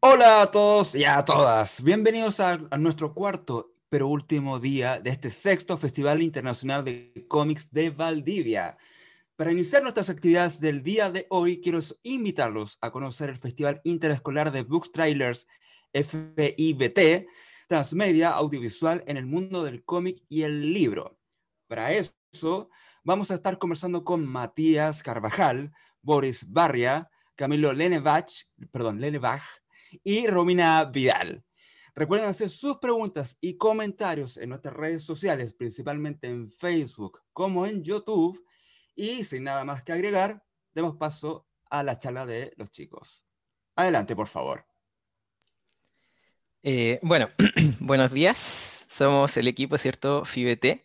Hola a todos y a todas. Bienvenidos a, nuestro cuarto pero último día de este sexto Festival Internacional de Cómics de Valdivia. Para iniciar nuestras actividades del día de hoy, quiero invitarlos a conocer el Festival Interescolar de Books Trailers FIBT, Transmedia Audiovisual en el mundo del cómic y el libro. Para eso, vamos a estar conversando con Matías Carvajal, Boris Barria, Camilo Lenebach, perdón, Lenebach y Romina Vidal. Recuerden hacer sus preguntas y comentarios en nuestras redes sociales, principalmente en Facebook como en YouTube. Y sin nada más que agregar, demos paso a la charla de los chicos. Adelante, por favor. Eh, bueno, buenos días. Somos el equipo, ¿cierto? FIBT.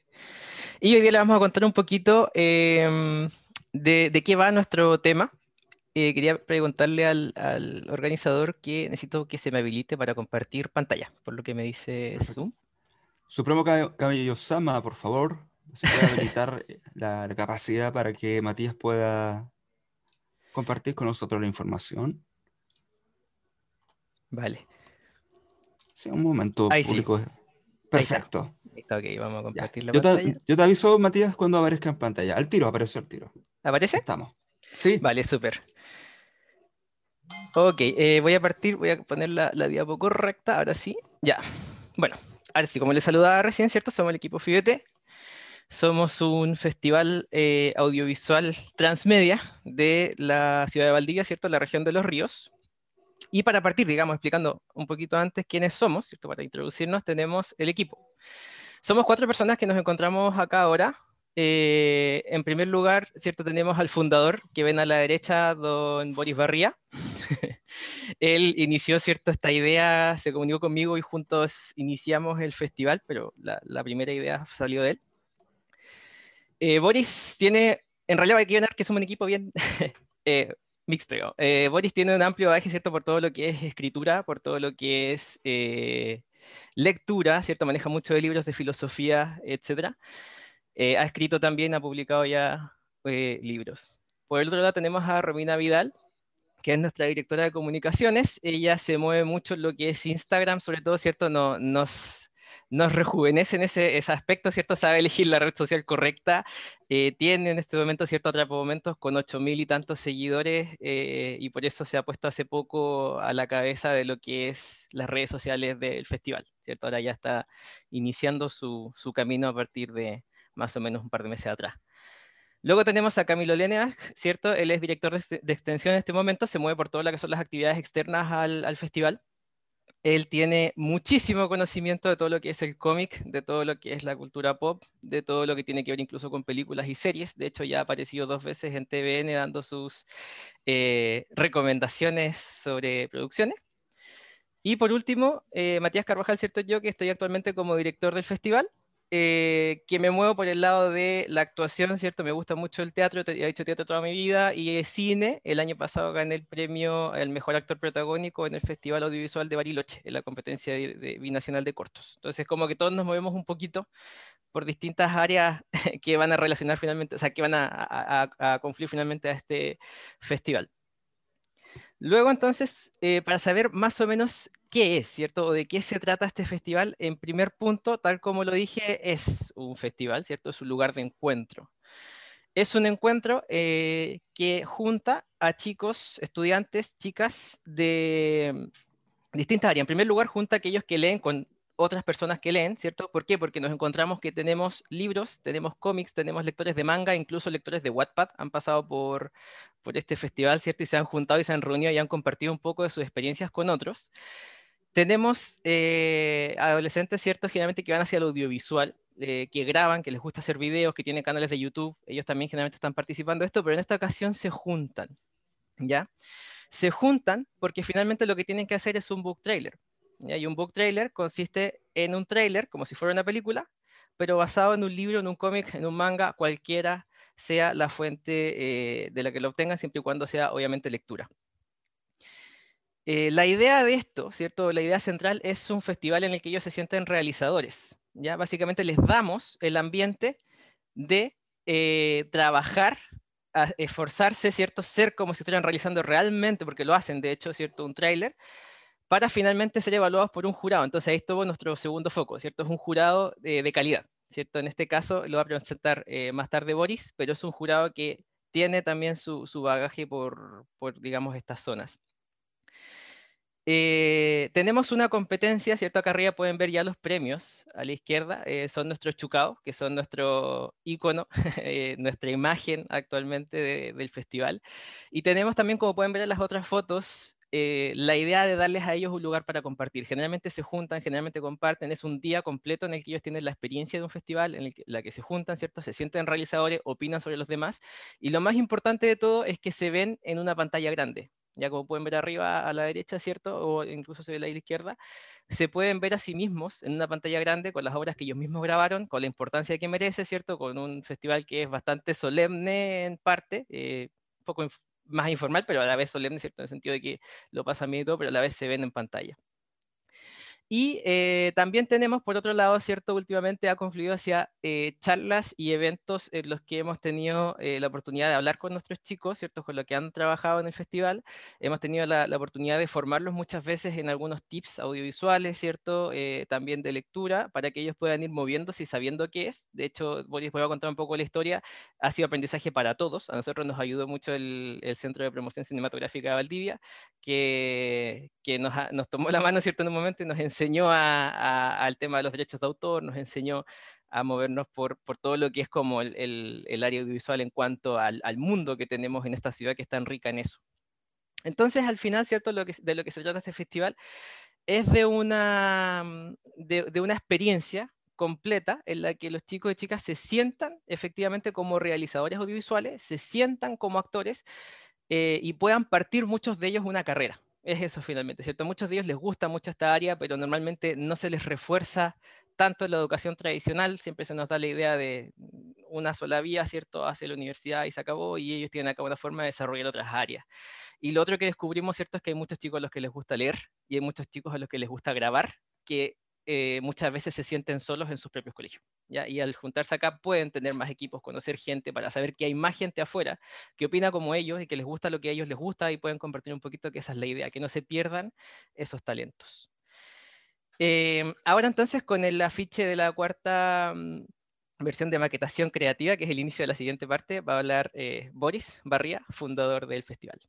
Y hoy día les vamos a contar un poquito em, de, de, qué va nuestro tema. Eh, quería preguntarle al, al, organizador que necesito que se me habilite para compartir pantalla, por lo que me dice Zoom. Supremo Cabello Sama, por favor, se puede habilitar la, la capacidad para que Matías pueda compartir con nosotros la información. Vale. Sí, un momento Ahí público. sí. Perfecto. Listo, ok, vamos a compartir Ya. la Yo, pantalla. te, yo te aviso, Matías, cuando aparezca en pantalla. Al tiro, apareció al tiro. ¿Aparece? Estamos. Sí. Vale, súper. Ok, eh, voy a partir, voy a poner la, la diapo correcta, ahora sí. Ya. Bueno, ahora sí, como les saludaba recién, ¿cierto? Somos el equipo FIBT. Somos un festival eh, audiovisual transmedia de la ciudad de Valdivia, ¿cierto? La región de los ríos. Y para partir, digamos, explicando un poquito antes quiénes somos, ¿cierto? Para introducirnos, tenemos el equipo. Somos cuatro personas que nos encontramos acá ahora. Eh, en primer lugar, ¿cierto? Tenemos al fundador, que ven a la derecha, don Boris Barría. Él inició, ¿cierto? Esta idea, se comunicó conmigo y juntos iniciamos el festival, pero la, primera idea salió de él. Eh, Boris tiene, en realidad hay que ver que somos un equipo bien eh, mixto. Eh, Boris tiene un amplio bagaje, ¿cierto? Por todo lo que es escritura, por todo lo que es lectura, ¿cierto? Maneja mucho de libros de filosofía, etc. Eh, ha escrito también, ha publicado ya eh, libros. Por el otro lado tenemos a Romina Vidal, que es nuestra directora de comunicaciones. Ella se mueve mucho en lo que es Instagram, sobre todo, ¿cierto? No, nos, rejuvenece en ese, ese, aspecto, ¿cierto? Sabe elegir la red social correcta. Eh, tiene en este momento, ¿cierto? Atrapa momentos con 8.000 y tantos seguidores eh, y por eso se ha puesto hace poco a la cabeza de lo que es las redes sociales del festival, ¿cierto? Ahora ya está iniciando su camino a partir de más o menos un par de meses atrás. Luego tenemos a Camilo Lenebach, ¿cierto? Él es director de, de, extensión en este momento, se mueve por todas las que son las actividades externas al, al festival. Él tiene muchísimo conocimiento de todo lo que es el cómic, de todo lo que es la cultura pop, de todo lo que tiene que ver incluso con películas y series. De hecho, ya ha aparecido dos veces en TVN dando sus eh, recomendaciones sobre producciones. Y por último, eh, Matías Carvajal, ¿cierto? Yo que estoy actualmente como director del festival, eh, que me muevo por el lado de la actuación, ¿cierto? Me gusta mucho el teatro, he hecho teatro toda mi vida y el cine. El año pasado gané el premio al mejor actor protagónico en el Festival Audiovisual de Bariloche, en la competencia de, de, binacional de cortos. Entonces, como que todos nos movemos un poquito por distintas áreas que van a relacionar finalmente, o sea, que van a, a, a confluir finalmente a este festival. Luego, entonces, eh, para saber más o menos qué es, ¿cierto? O de qué se trata este festival, en primer punto, tal como lo dije, es un festival, ¿cierto? Es un lugar de encuentro. Es un encuentro eh, que junta a chicos, estudiantes, chicas de distintas áreas. En primer lugar, junta a aquellos que leen con otras personas que leen, ¿cierto? ¿Por qué? Porque nos encontramos que tenemos libros, tenemos cómics, tenemos lectores de manga, incluso lectores de Wattpad han pasado por, por este festival, ¿cierto? Y se han juntado y se han reunido y han compartido un poco de sus experiencias con otros. Tenemos eh, adolescentes, ¿cierto? Generalmente que van hacia el audiovisual, eh, que graban, que les gusta hacer videos, que tienen canales de YouTube, ellos también generalmente están participando de esto, pero en esta ocasión se juntan, ¿ya? Se juntan porque finalmente lo que tienen que hacer es un book trailer. Y un book trailer consiste en un trailer, como si fuera una película, pero basado en un libro, en un cómic, en un manga, cualquiera sea la fuente eh, de la que lo obtengan, siempre y cuando sea obviamente lectura. Eh, la idea de esto, ¿cierto? La idea central es un festival en el que ellos se sienten realizadores. ¿ya? Básicamente les damos el ambiente de eh, trabajar, esforzarse, ¿cierto? Ser como si estuvieran realizando realmente, porque lo hacen, de hecho, ¿cierto? Un tráiler, para finalmente ser evaluados por un jurado. Entonces ahí estuvo nuestro segundo foco, ¿cierto? Es un jurado de, calidad, ¿cierto? En este caso lo va a presentar eh, más tarde Boris, pero es un jurado que tiene también su, bagaje por, por, digamos, estas zonas. Eh, tenemos una competencia, ¿cierto? Acá arriba pueden ver ya los premios a la izquierda, eh, son nuestros chucaos, que son nuestro icono, eh, nuestra imagen actualmente del festival. Y tenemos también, como pueden ver las otras fotos, la idea de darles a ellos un lugar para compartir. Generalmente se juntan, generalmente comparten, es un día completo en el que ellos tienen la experiencia de un festival, en el que, la que se juntan, ¿cierto? Se sienten realizadores, opinan sobre los demás. Y lo más importante de todo es que se ven en una pantalla grande ya como pueden ver arriba a la derecha, ¿cierto? O incluso se ve a la izquierda, se pueden ver a sí mismos en una pantalla grande con las obras que ellos mismos grabaron, con la importancia que merece, ¿cierto? Con un festival que es bastante solemne en parte, eh, poco más informal, pero a la vez solemne, ¿cierto? En el sentido de que lo pasa miedo, pero a la vez se ven en pantalla. Y eh, también tenemos, por otro lado, ¿cierto? Últimamente ha confluido hacia eh, charlas y eventos en los que hemos tenido eh, la oportunidad de hablar con nuestros chicos, ¿cierto? Con lo que han trabajado en el festival. Hemos tenido la, oportunidad de formarlos muchas veces en algunos tips audiovisuales, ¿cierto? también de lectura, para que ellos puedan ir moviéndose y sabiendo qué es. De hecho, voy a contar un poco la historia. Ha sido aprendizaje para todos. A nosotros nos ayudó mucho el, Centro de Promoción Cinematográfica de Valdivia, que, que nos, nos tomó la mano, ¿cierto? En un momento y nos enseñó enseñó al tema de los derechos de autor, nos enseñó a movernos por, por todo lo que es como el, el, área audiovisual en cuanto al, al, mundo que tenemos en esta ciudad que es tan rica en eso. Entonces, al final, ¿cierto? Lo que, de lo que se trata este festival es de una, mm, de, de una experiencia completa en la que los chicos y chicas se sientan efectivamente como realizadores audiovisuales, se sientan como actores eh, y puedan partir muchos de ellos una carrera es eso finalmente, ¿cierto? Muchos de ellos les gusta mucho esta área, pero normalmente no se les refuerza tanto la educación tradicional, siempre se nos da la idea de una sola vía, ¿cierto? Hacia la universidad y se acabó, y ellos tienen acá una forma de desarrollar otras áreas. Y lo otro que descubrimos, ¿cierto? Es que hay muchos chicos a los que les gusta leer y hay muchos chicos a los que les gusta grabar, que eh, muchas veces se sienten solos en sus propios colegios. Y al juntarse acá pueden tener más equipos, conocer gente para saber que hay más gente afuera que opina como ellos y que les gusta lo que a ellos les gusta y pueden compartir un poquito que esa es la idea, que no se pierdan esos talentos. Em, ahora entonces con el afiche de la cuarta mm, versión de maquetación creativa, que es el inicio de la siguiente parte, va a hablar eh, Boris Barría, fundador del festival.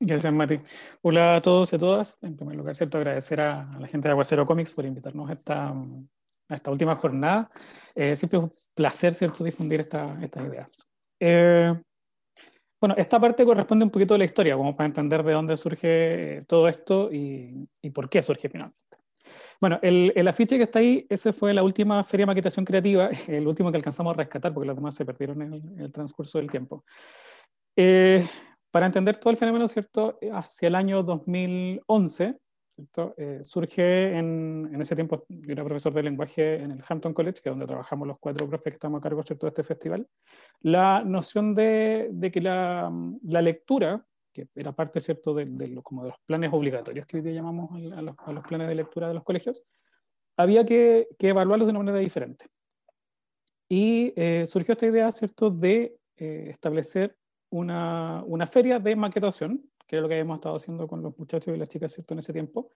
Gracias, Mati. Hola a todos y a todas. En primer lugar, cierto, agradecer a, la gente de Aguacero Comics por invitarnos a esta, a esta última jornada. Eh, siempre es un placer, cierto, difundir estas esta ideas. Eh, bueno, esta parte corresponde un poquito a la historia, como para entender de dónde surge eh, todo esto y, y, por qué surge finalmente. Bueno, el, el, afiche que está ahí, ese fue la última feria de maquetación creativa, el último que alcanzamos a rescatar, porque los demás se perdieron en el, en el transcurso del tiempo. Eh, para entender todo el fenómeno, ¿cierto? Eh, hacia el año 2011, ¿cierto? Eh, surge en, ese tiempo, yo era profesor de lenguaje en el Hampton College, que es donde trabajamos los cuatro profes que estamos a cargo de este festival, la noción de, que la, lectura, que era parte, ¿cierto?, de, los planes obligatorios que hoy día llamamos a los, planes de lectura de los colegios, había que, que evaluarlos de una manera diferente. Y eh, surgió esta idea, ¿cierto?, de establecer una, una, feria de maquetación, que es lo que habíamos estado haciendo con los muchachos y las chicas ¿cierto? en ese tiempo,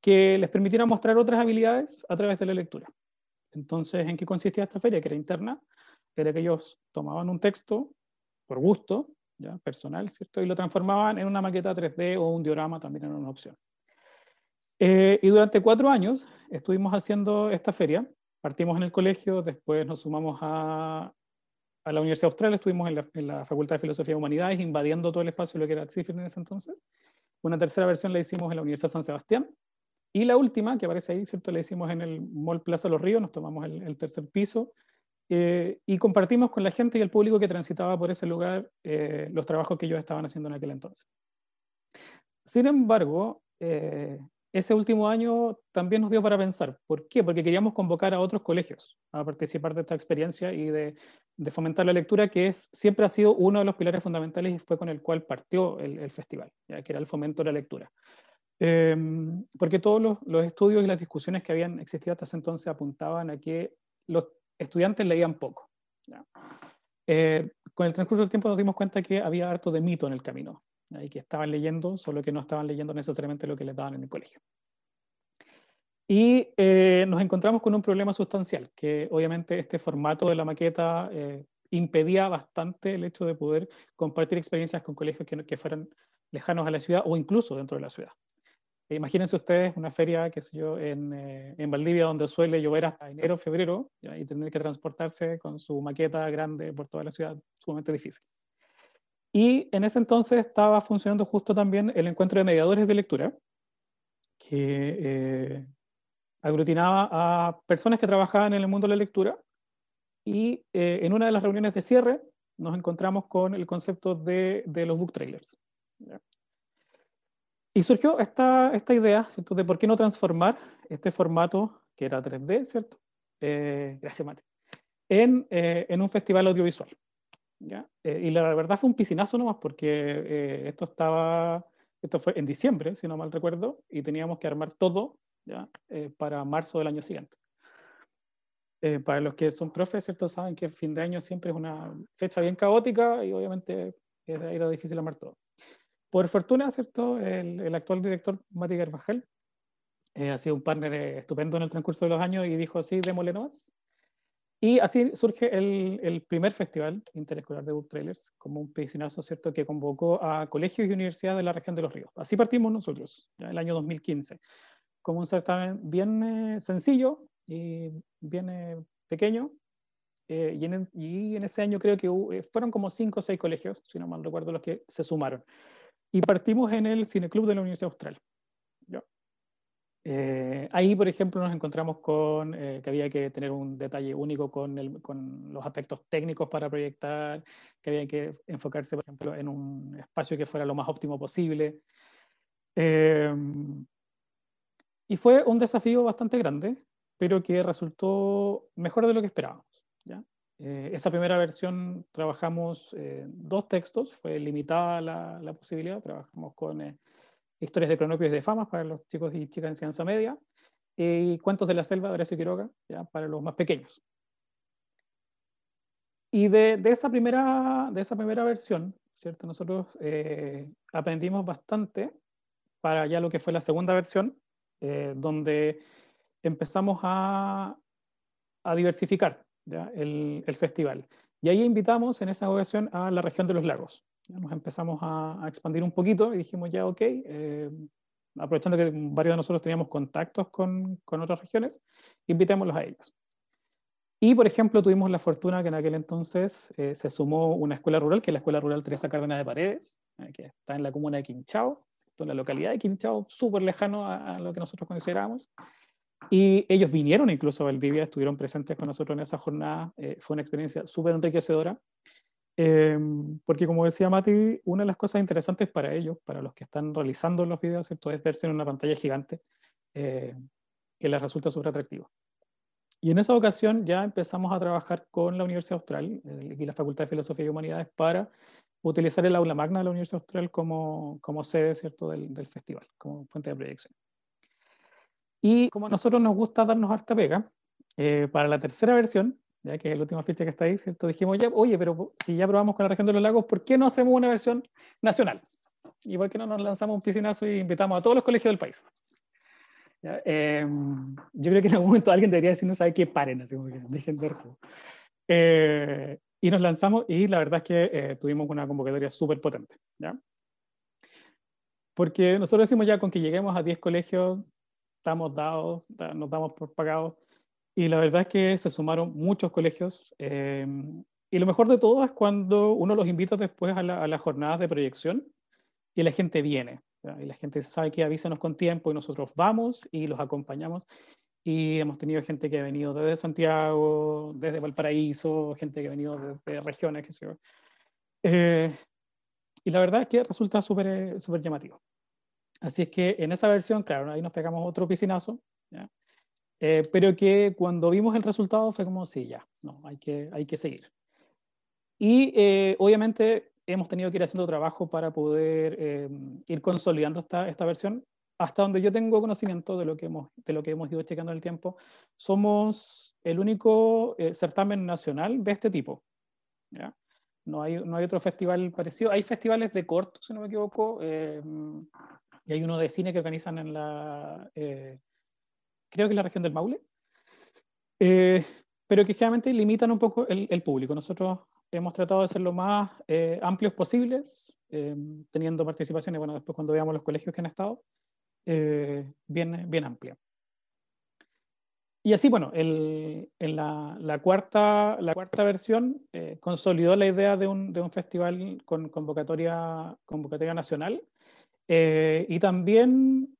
que les permitiera mostrar otras habilidades a través de la lectura. Entonces, ¿en qué consistía esta feria? Que era interna, era que ellos tomaban un texto por gusto, ¿ya? personal, ¿cierto? y lo transformaban en una maqueta 3D o un diorama, también era una opción. Eh, y durante cuatro años estuvimos haciendo esta feria. Partimos en el colegio, después nos sumamos a, a la Universidad Austral, estuvimos en la, Facultad de Filosofía y Humanidades, invadiendo todo el espacio de lo que era CIFIR en ese entonces. Una tercera versión la hicimos en la Universidad San Sebastián. Y la última, que aparece ahí, ¿cierto? La hicimos en el Mall Plaza Los Ríos, nos tomamos el, tercer piso eh, y compartimos con la gente y el público que transitaba por ese lugar eh, los trabajos que ellos estaban haciendo en aquel entonces. Sin embargo, eh, ese último año también nos dio para pensar. ¿Por qué? Porque queríamos convocar a otros colegios a participar de esta experiencia y de, fomentar la lectura, que es, siempre ha sido uno de los pilares fundamentales y fue con el cual partió el, festival, ya que era el fomento de la lectura. Em, porque todos los, estudios y las discusiones que habían existido hasta ese entonces apuntaban a que los estudiantes leían poco. Eh, con el transcurso del tiempo nos dimos cuenta que había harto de mito en el camino. Y que estaban leyendo, solo que no estaban leyendo necesariamente lo que les daban en el colegio. Y eh, nos encontramos con un problema sustancial, que obviamente este formato de la maqueta eh, impedía bastante el hecho de poder compartir experiencias con colegios que, que fueran lejanos a la ciudad o incluso dentro de la ciudad. Imagínense ustedes una feria, qué sé yo, en, eh, en Valdivia, donde suele llover hasta enero, febrero, y tener que transportarse con su maqueta grande por toda la ciudad, sumamente difícil. Y en ese entonces estaba funcionando justo también el encuentro de mediadores de lectura, que eh, aglutinaba a personas que trabajaban en el mundo de la lectura, y eh, en una de las reuniones de cierre nos encontramos con el concepto de, los book trailers. Y surgió esta, esta idea, ¿cierto? De por qué no transformar este formato, que era 3D, ¿cierto? Eh, gracias, Mate. En, eh, en, un festival audiovisual. ¿Ya? Eh, y la verdad fue un piscinazo nomás, porque esto estaba, esto fue en diciembre, si no mal recuerdo, y teníamos que armar todo ¿ya? para marzo del año siguiente. para los que son profes, ¿cierto? Saben que fin de año siempre es una fecha bien caótica y obviamente era, era difícil armar todo. Por fortuna, ¿cierto? El, el actual director, Mati Garbajal, eh, ha sido un partner eh, estupendo en el transcurso de los años y dijo, sí, démosle nomás. Y así surge el, el, primer festival interescolar de book trailers, como un piscinazo, ¿cierto?, que convocó a colegios y universidades de la región de los ríos. Así partimos nosotros, en el año 2015, como un certamen bien eh, sencillo y bien eh, pequeño. Eh, y, en, y, en, ese año creo que hubo, fueron como cinco o seis colegios, si no mal recuerdo, los que se sumaron. Y partimos en el Cineclub de la Universidad Austral. Eh, ahí, por ejemplo, nos encontramos con eh, que había que tener un detalle único con, el, con, los aspectos técnicos para proyectar, que había que enfocarse, por ejemplo, en un espacio que fuera lo más óptimo posible. Eh, y fue un desafío bastante grande, pero que resultó mejor de lo que esperábamos. ¿ya? Eh, esa primera versión trabajamos eh, dos textos, fue limitada la, la posibilidad, trabajamos con eh, historias de cronopios de famas para los chicos y chicas en ciencia media y cuentos de la selva de Horacio Quiroga ¿ya? para los más pequeños. Y de, de, esa, primera, de esa primera versión, ¿cierto? nosotros aprendimos bastante para ya lo que fue la segunda versión, donde empezamos a, a diversificar el, el, festival. Y ahí invitamos en esa ocasión a la región de los lagos. Nos empezamos a, a expandir un poquito y dijimos ya, ok, eh, aprovechando que varios de nosotros teníamos contactos con, con otras regiones, invitémoslos a ellos. Y, por ejemplo, tuvimos la fortuna que en aquel entonces eh, se sumó una escuela rural, que es la Escuela Rural Teresa Cárdenas de Paredes, eh, que está en la comuna de Quinchao, en la localidad de Quinchao, súper lejano a, a, lo que nosotros considerábamos. Y ellos vinieron incluso a Valdivia, estuvieron presentes con nosotros en esa jornada. Eh, fue una experiencia súper enriquecedora. Eh, porque como decía Mati, una de las cosas interesantes para ellos, para los que están realizando los videos, ¿cierto? es verse en una pantalla gigante eh, que les resulta súper atractivo. Y en esa ocasión ya empezamos a trabajar con la Universidad Austral y la Facultad de Filosofía y Humanidades para utilizar el aula magna de la Universidad Austral como, como sede ¿cierto? Del, del festival, como fuente de proyección. Y como a nosotros nos gusta darnos harta pega, eh, para la tercera versión, ya que es la última ficha que está ahí, ¿cierto? dijimos, ya, oye, pero si ya probamos con la región de los lagos, ¿por qué no hacemos una versión nacional? ¿Y por qué no nos lanzamos un piscinazo y invitamos a todos los colegios del país? ¿Ya? Eh, yo creo que en algún momento alguien debería decir, no sabe qué paren, así como que dejen de eh, y nos lanzamos y la verdad es que eh, tuvimos una convocatoria súper potente. ¿ya? Porque nosotros decimos ya con que lleguemos a 10 colegios, estamos dados, nos damos por pagados. Y la verdad es que se sumaron muchos colegios. Eh, y lo mejor de todo es cuando uno los invita después a, la, las jornadas de proyección y la gente viene. ¿ya? Y la gente sabe que avísanos con tiempo y nosotros vamos y los acompañamos. Y hemos tenido gente que ha venido desde Santiago, desde Valparaíso, gente que ha venido desde regiones, qué sé yo. Eh, y la verdad es que resulta súper súper llamativo. Así es que en esa versión, claro, ahí nos pegamos otro piscinazo. Eh, pero que cuando vimos el resultado fue como, sí, ya, no, hay que, hay que seguir. Y eh, obviamente hemos tenido que ir haciendo trabajo para poder eh, ir consolidando esta, esta versión. Hasta donde yo tengo conocimiento de lo que hemos, de lo que hemos ido checando en el tiempo, somos el único eh, certamen nacional de este tipo. ¿ya? no hay, no hay otro festival parecido. Hay festivales de corto, si no me equivoco, eh, y hay uno de cine que organizan en la, eh, creo que la región del Maule, eh, pero que generalmente limitan un poco el, el, público. Nosotros hemos tratado de ser lo más amplios posibles, teniendo participaciones, bueno, después cuando veamos los colegios que han estado, bien, bien amplia. Y así, bueno, el, en la, la, cuarta, la cuarta versión eh, consolidó la idea de un, de un, festival con convocatoria, convocatoria nacional eh, y también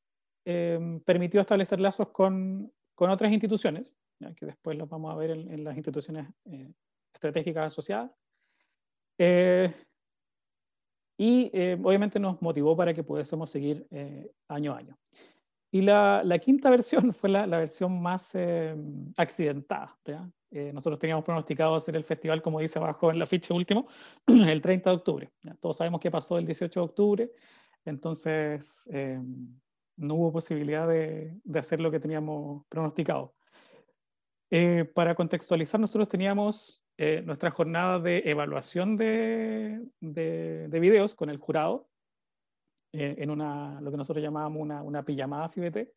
eh, permitió establecer lazos con, con otras instituciones, ya que después los vamos a ver en, en las instituciones estratégicas asociadas. y obviamente nos motivó para que pudiésemos seguir año a año. Y la, la, quinta versión fue la, la versión más eh, accidentada. Eh, nosotros teníamos pronosticado hacer el festival, como dice abajo en la ficha último, el 30 de octubre. ¿ya? Todos sabemos qué pasó el 18 de octubre, entonces eh, no hubo posibilidad de, hacer lo que teníamos pronosticado. Eh, para contextualizar, nosotros teníamos eh, nuestra jornada de evaluación de, de, de videos con el jurado, eh, en una, lo que nosotros llamábamos una, una pijamada FIBT,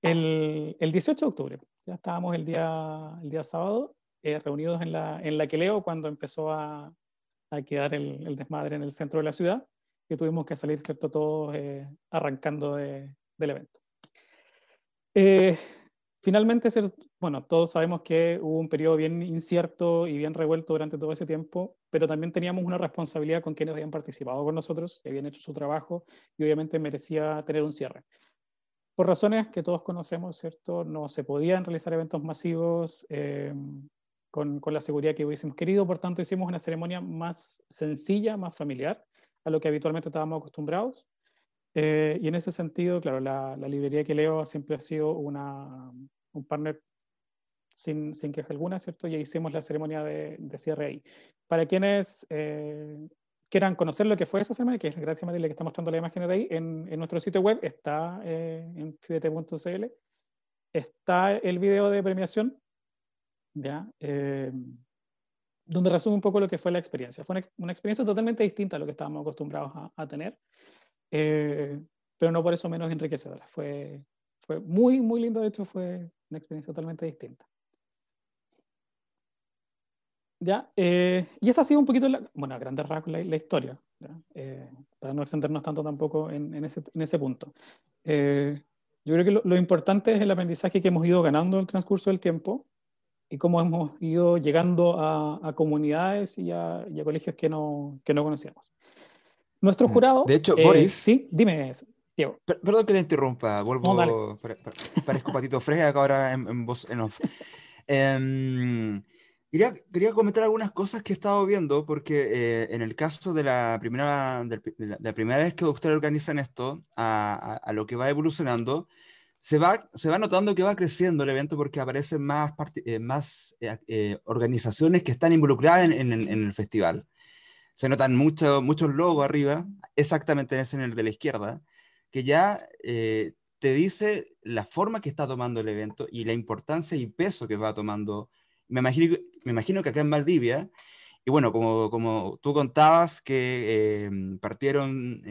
el, el, 18 de octubre. Ya estábamos el día, el día sábado eh, reunidos en la, en la que leo cuando empezó a, a quedar el, el, desmadre en el centro de la ciudad y tuvimos que salir, ¿cierto?, todos eh, arrancando de, del evento. Eh, finalmente, bueno, todos sabemos que hubo un periodo bien incierto y bien revuelto durante todo ese tiempo, pero también teníamos una responsabilidad con quienes habían participado con nosotros, que habían hecho su trabajo y obviamente merecía tener un cierre. Por razones que todos conocemos, ¿cierto? No se podían realizar eventos masivos eh, con, con, la seguridad que hubiésemos querido, por tanto hicimos una ceremonia más sencilla, más familiar, a lo que habitualmente estábamos acostumbrados. Eh, y en ese sentido, claro, la, librería que leo siempre ha sido una, un partner sin, sin, queja alguna, ¿cierto? Y hicimos la ceremonia de, cierre ahí. Para quienes eh, quieran conocer lo que fue esa semana, que es gracias a Matilde que está mostrando la imagen de ahí, en, nuestro sitio web está eh, en fidete.cl, está el video de premiación, ¿ya? Donde resume un poco lo que fue la experiencia. Fue una, experiencia totalmente distinta a lo que estábamos acostumbrados a, tener, eh, pero no por eso menos enriquecedora. Fue, fue muy, muy lindo, de hecho fue una experiencia totalmente distinta. ¿Ya? Eh, y esa ha sido un poquito, la, bueno, a grandes rasgos la, historia, eh, para no extendernos tanto tampoco en, en, ese, en ese, punto. Yo creo que lo, lo, importante es el aprendizaje que hemos ido ganando en el transcurso del tiempo y cómo hemos ido llegando a, a comunidades y a, y a, colegios que no, que no conocíamos. Nuestro mm, jurado... De hecho, Boris... Sí, dime, Diego. Perdón que te interrumpa, vuelvo no, para, parezco patito fresca ahora en, en voz en off. Eh, quería, quería, comentar algunas cosas que he estado viendo, porque eh, en el caso de la, primera, de la, de la primera vez que ustedes organizan esto, a, a, lo que va evolucionando, se va, se va notando que va creciendo el evento porque aparecen más, eh, más eh, eh, organizaciones que están involucradas en, el festival. Se notan mucho, muchos logos arriba, exactamente en el de la izquierda, que ya te dice la forma que está tomando el evento y la importancia y peso que va tomando. Me imagino, me imagino que acá en Valdivia, y bueno, como, como tú contabas que partieron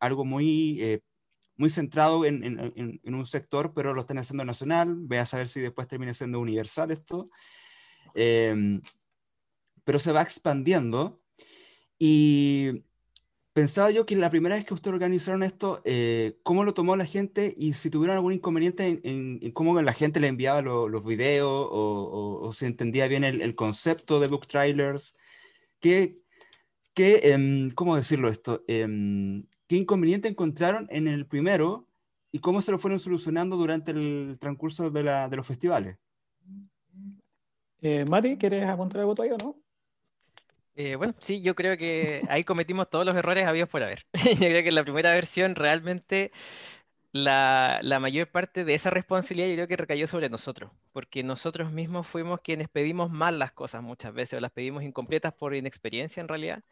algo muy, muy centrado en, en, en, un sector, pero lo están haciendo nacional, ve a saber si después termina siendo universal esto, em, pero se va expandiendo y pensaba yo que la primera vez que ustedes organizaron esto, eh, ¿cómo lo tomó la gente y si tuvieron algún inconveniente en, en, en cómo la gente le enviaba lo, los videos o, o, o, se entendía bien el, el, concepto de book trailers? ¿Qué, qué eh, ¿Cómo decirlo esto? Eh, ¿Qué inconveniente encontraron en el primero y cómo se lo fueron solucionando durante el transcurso de, la, de los festivales? Eh, Mari, ¿quieres apuntar algo todavía o no? Eh, bueno, sí, yo creo que ahí cometimos todos los errores habidos por haber. yo creo que en la primera versión realmente la, la, mayor parte de esa responsabilidad yo creo que recayó sobre nosotros, porque nosotros mismos fuimos quienes pedimos mal las cosas muchas veces, o las pedimos incompletas por inexperiencia en realidad.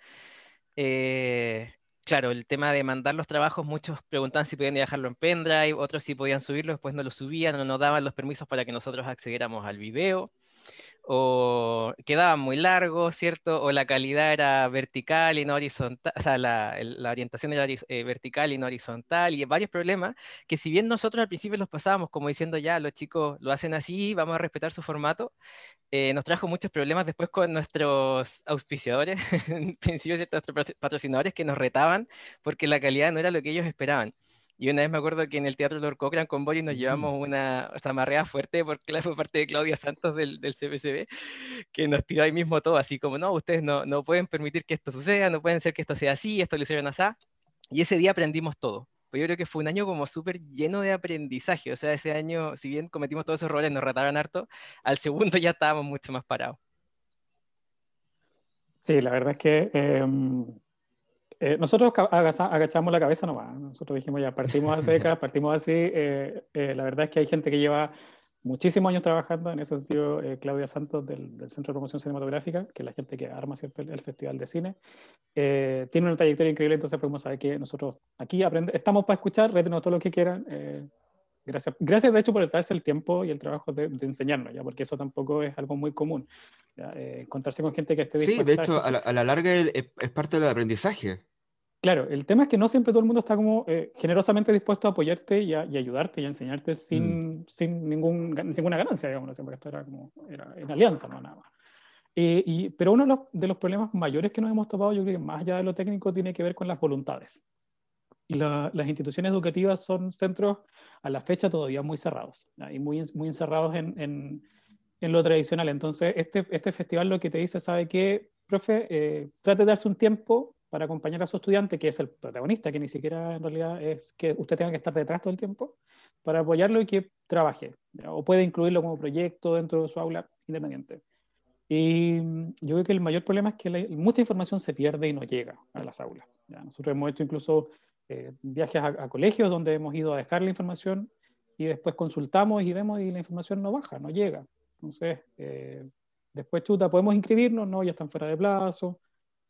Eh, claro, el tema de mandar los trabajos, muchos preguntaban si podían dejarlo en pendrive, otros si podían subirlo, después no lo subían, no nos daban los permisos para que nosotros accediéramos al video o quedaban muy largos, ¿cierto? O la calidad era vertical y no horizontal, o sea, la, orientación era eh, vertical y no horizontal, y varios problemas que si bien nosotros al principio los pasábamos como diciendo ya, los chicos lo hacen así, vamos a respetar su formato, eh, nos trajo muchos problemas después con nuestros auspiciadores, en principio, ¿cierto? Nuestros patrocinadores que nos retaban porque la calidad no era lo que ellos esperaban. Y una vez me acuerdo que en el Teatro Lord Cochrane con Boris nos llevamos una zamarrea fuerte porque la fue parte de Claudia Santos del, del CPCB, que nos tiró ahí mismo todo, así como, no, ustedes no, no pueden permitir que esto suceda, no pueden ser que esto sea así, esto lo hicieron así. Y ese día aprendimos todo. Pues yo creo que fue un año como súper lleno de aprendizaje. O sea, ese año, si bien cometimos todos esos errores, nos rataron harto, al segundo ya estábamos mucho más parados. Sí, la verdad es que em, eh, nosotros agachamos la cabeza nomás. Nosotros dijimos ya, partimos a secas, partimos así. Eh, eh, la verdad es que hay gente que lleva muchísimos años trabajando, en ese sentido, Claudia Santos del, Centro de Promoción Cinematográfica, que es la gente que arma ¿cierto? El, Festival de Cine. tiene una trayectoria increíble, entonces podemos saber que nosotros aquí aprende, estamos para escuchar, retenos todo lo que quieran. Gracias, gracias de hecho por darse el tiempo y el trabajo de, enseñarnos, ya porque eso tampoco es algo muy común. ¿ya? encontrarse con gente que esté dispuesta. Sí, de hecho, a la, larga es, parte del aprendizaje. Claro, el tema es que no siempre todo el mundo está como eh, generosamente dispuesto a apoyarte y, a, ayudarte y a enseñarte sin, mm. sin ningún, ninguna ganancia, digamos, porque esto era como era en alianza, no nada más. Eh, y, pero uno de los, de los, problemas mayores que nos hemos topado, yo creo que más allá de lo técnico, tiene que ver con las voluntades. Y las instituciones educativas son centros a la fecha todavía muy cerrados y muy, muy encerrados en, en, en, lo tradicional. Entonces, este, este festival lo que te dice, ¿sabe qué? Profe, eh, trate de darse un tiempo para acompañar a su estudiante, que es el protagonista, que ni siquiera en realidad es que usted tenga que estar detrás todo el tiempo, para apoyarlo y que trabaje, o puede incluirlo como proyecto dentro de su aula independiente. Y yo creo que el mayor problema es que mucha información se pierde y no llega a las aulas. Nosotros hemos hecho incluso eh, viajes a, colegios donde hemos ido a dejar la información y después consultamos y vemos y la información no baja, no llega. Entonces, eh, después, chuta, ¿podemos inscribirnos? No, ya están fuera de plazo.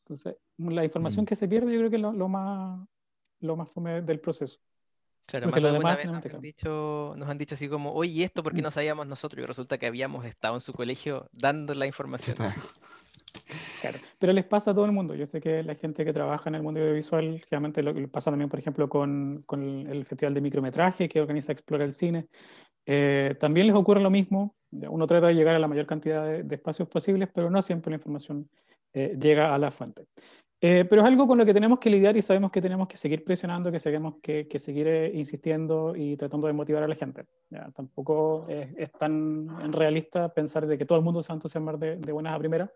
Entonces, la información mm. que se pierde yo creo que es lo, más, lo más fome del proceso. Claro, más lo demás, nos, han dicho, nos han dicho así como, oye, ¿y esto por qué mm. no sabíamos nosotros? Y resulta que habíamos estado en su colegio dando la información. Claro, pero les pasa a todo el mundo. Yo sé que la gente que trabaja en el mundo audiovisual, realmente lo que pasa también, por ejemplo, con, con el Festival de Micrometraje que organiza Explora el Cine, eh, también les ocurre lo mismo. Uno trata de llegar a la mayor cantidad de espacios posibles, pero no siempre la información eh, llega a la fuente. Eh, pero es algo con lo que tenemos que lidiar y sabemos que tenemos que seguir presionando, que tenemos que, que seguir eh, insistiendo y tratando de motivar a la gente. ¿ya? Tampoco es, tan realista pensar de que todo el mundo se va a entusiasmar de, de buenas a primeras,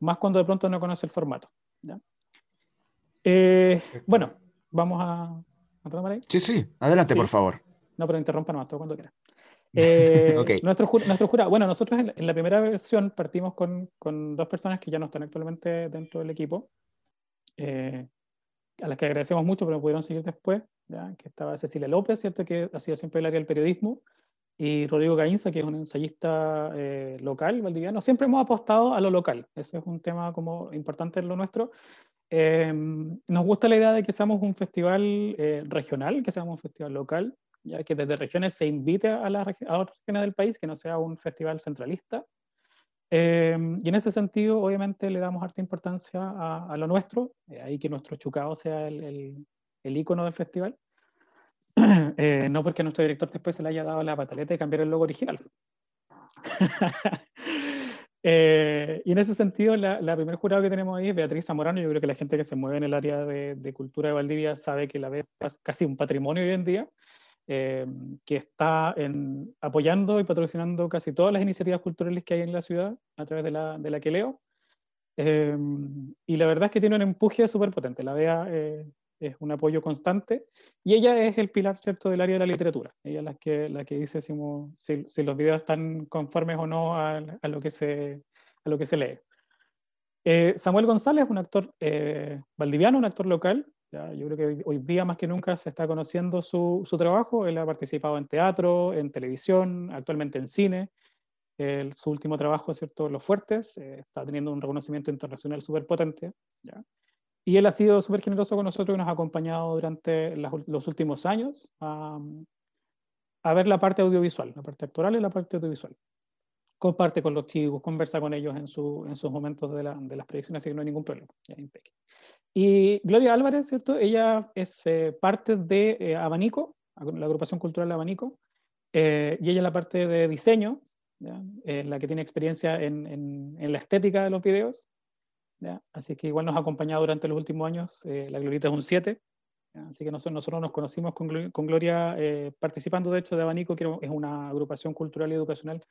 más cuando de pronto no conoce el formato. ¿ya? bueno, vamos a, a ahí. Sí, sí, adelante por favor. No, pero interrumpa nomás, todo cuando quiera. Eh, nuestro, nuestro jurado, bueno, nosotros en, la primera versión partimos con, con, dos personas que ya no están actualmente dentro del equipo, eh, a las que agradecemos mucho, pero pudieron seguir después, ¿ya? que estaba Cecilia López, ¿cierto? que ha sido siempre el área del periodismo, y Rodrigo Gainza, que es un ensayista eh, local, valdiviano. Siempre hemos apostado a lo local, ese es un tema como importante en lo nuestro. nos gusta la idea de que seamos un festival regional, que seamos un festival local, ya que desde regiones se invite a, las a otras regiones del país, que no sea un festival centralista. Em, y en ese sentido, obviamente, le damos harta importancia a, lo nuestro, eh, ahí que nuestro chucao sea el, el, el icono del festival. Eh, no porque nuestro director después se le haya dado la pataleta de cambiar el logo original. Eh, y en ese sentido, la, la primer jurado que tenemos ahí es Beatriz Zamorano. Yo creo que la gente que se mueve en el área de, de cultura de Valdivia sabe que la ve casi un patrimonio hoy en día. Eh, que está en, apoyando y patrocinando casi todas las iniciativas culturales que hay en la ciudad a través de la, de la que leo. Eh, y la verdad es que tiene un empuje súper potente. La DEA eh, es un apoyo constante y ella es el pilar cierto del área de la literatura. Ella es la que, la que dice si, si, los videos están conformes o no a, a, lo, que se, a lo que se lee. Samuel González, un actor valdiviano, un actor local, yo creo que hoy día más que nunca se está conociendo su, su trabajo. Él ha participado en teatro, en televisión, actualmente en cine. su último trabajo, ¿cierto? Los Fuertes, eh, está teniendo un reconocimiento internacional súper potente. Y él ha sido súper generoso con nosotros y nos ha acompañado durante los últimos años a, a, ver la parte audiovisual, la parte actoral y la parte audiovisual. comparte con los chicos, conversa con ellos en, su, en sus momentos de, la, de, las proyecciones, así que no hay ningún problema. Y Gloria Álvarez, ¿cierto? Ella es eh, parte de eh, Abanico, la agrupación cultural Abanico, eh, y ella es la parte de diseño, ¿ya? la que tiene experiencia en, en, en, la estética de los videos. Así que igual nos ha acompañado durante los últimos años. la Glorita es un 7, Así que nosotros, nosotros nos conocimos con, Gloria eh, participando, de hecho, de Abanico, que es una agrupación cultural y educacional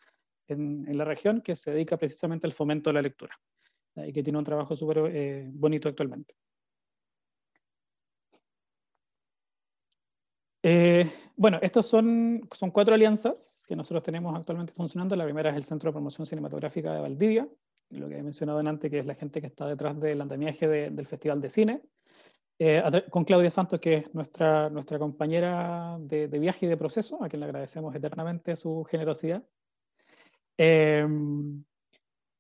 en, la región que se dedica precisamente al fomento de la lectura y que tiene un trabajo súper eh, bonito actualmente. Eh, bueno, estos son, son cuatro alianzas que nosotros tenemos actualmente funcionando. La primera es el Centro de Promoción Cinematográfica de Valdivia, lo que he mencionado antes, que es la gente que está detrás del andamiaje de, del Festival de Cine. Eh, con Claudia Santos, que es nuestra, nuestra compañera de, de, viaje y de proceso, a quien le agradecemos eternamente su generosidad. Eh,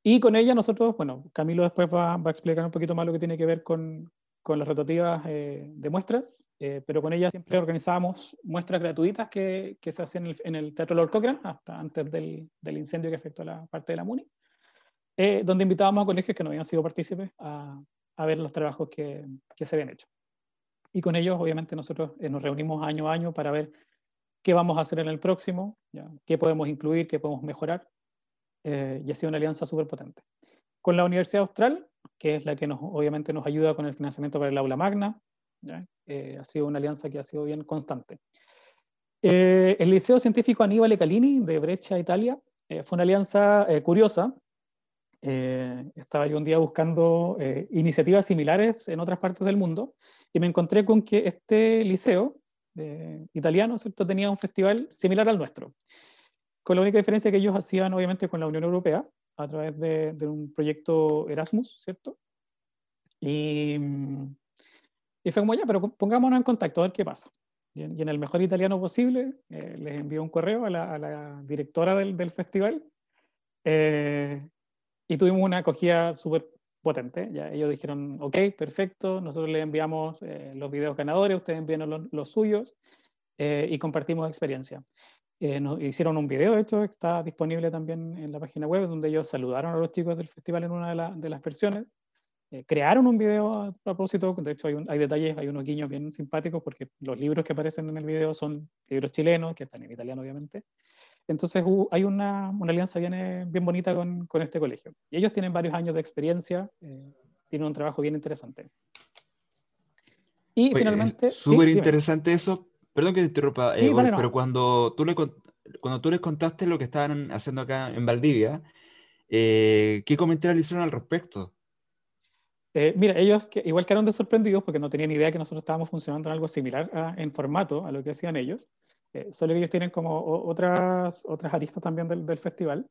y con ella nosotros, bueno, Camilo después va, va, a explicar un poquito más lo que tiene que ver con, con las rotativas eh, de muestras, eh, pero con ella siempre organizábamos muestras gratuitas que, que se hacían en el, en el, Teatro Lord Cochrane, hasta antes del, del, incendio que afectó la parte de la MUNI, eh, donde invitábamos a colegios que no habían sido partícipes a, a ver los trabajos que, que, se habían hecho. Y con ellos, obviamente, nosotros eh, nos reunimos año a año para ver qué vamos a hacer en el próximo, ¿ya? qué podemos incluir, qué podemos mejorar. Eh, y ha sido una alianza súper potente. Con la Universidad Austral, que es la que nos, obviamente nos ayuda con el financiamiento para el aula magna, eh, ha sido una alianza que ha sido bien constante. Eh, el Liceo Científico Aníbal Calini de Breccia, Italia, eh, fue una alianza curiosa eh, estaba yo un día buscando eh, iniciativas similares en otras partes del mundo y me encontré con que este liceo eh, italiano ¿cierto? tenía un festival similar al nuestro, con la única diferencia que ellos hacían obviamente con la Unión Europea a través de, de un proyecto Erasmus, ¿cierto? Y, y, fue como ya, pero pongámonos en contacto a ver qué pasa. Y en, y en el mejor italiano posible eh, les envió un correo a la, a la directora del, del festival eh, y tuvimos una acogida súper potente. Ya ellos dijeron, ok, perfecto, nosotros les enviamos eh, los videos ganadores, ustedes envían los, los suyos eh, y compartimos experiencia. Eh, nos hicieron un video, de hecho, está disponible también en la página web, donde ellos saludaron a los chicos del festival en una de, la, de las versiones. Eh, crearon un video a propósito, de hecho hay, un, hay, detalles, hay unos guiños bien simpáticos, porque los libros que aparecen en el video son libros chilenos, que están en italiano obviamente, entonces hay una, una, alianza bien, bien bonita con, con, este colegio. Y ellos tienen varios años de experiencia, eh, tienen un trabajo bien interesante. Y Oye, finalmente... Súper ¿sí? interesante eso. Perdón que te interrumpa, sí, eh, vale, pero no. cuando, tú le, cuando tú les contaste lo que estaban haciendo acá en Valdivia, eh, ¿qué comentarios le hicieron al respecto? Eh, mira, ellos que, igual quedaron de sorprendidos porque no tenían idea que nosotros estábamos funcionando en algo similar a, en formato a lo que hacían ellos. Eh, solo que ellos tienen como otras, otras aristas también del, del festival.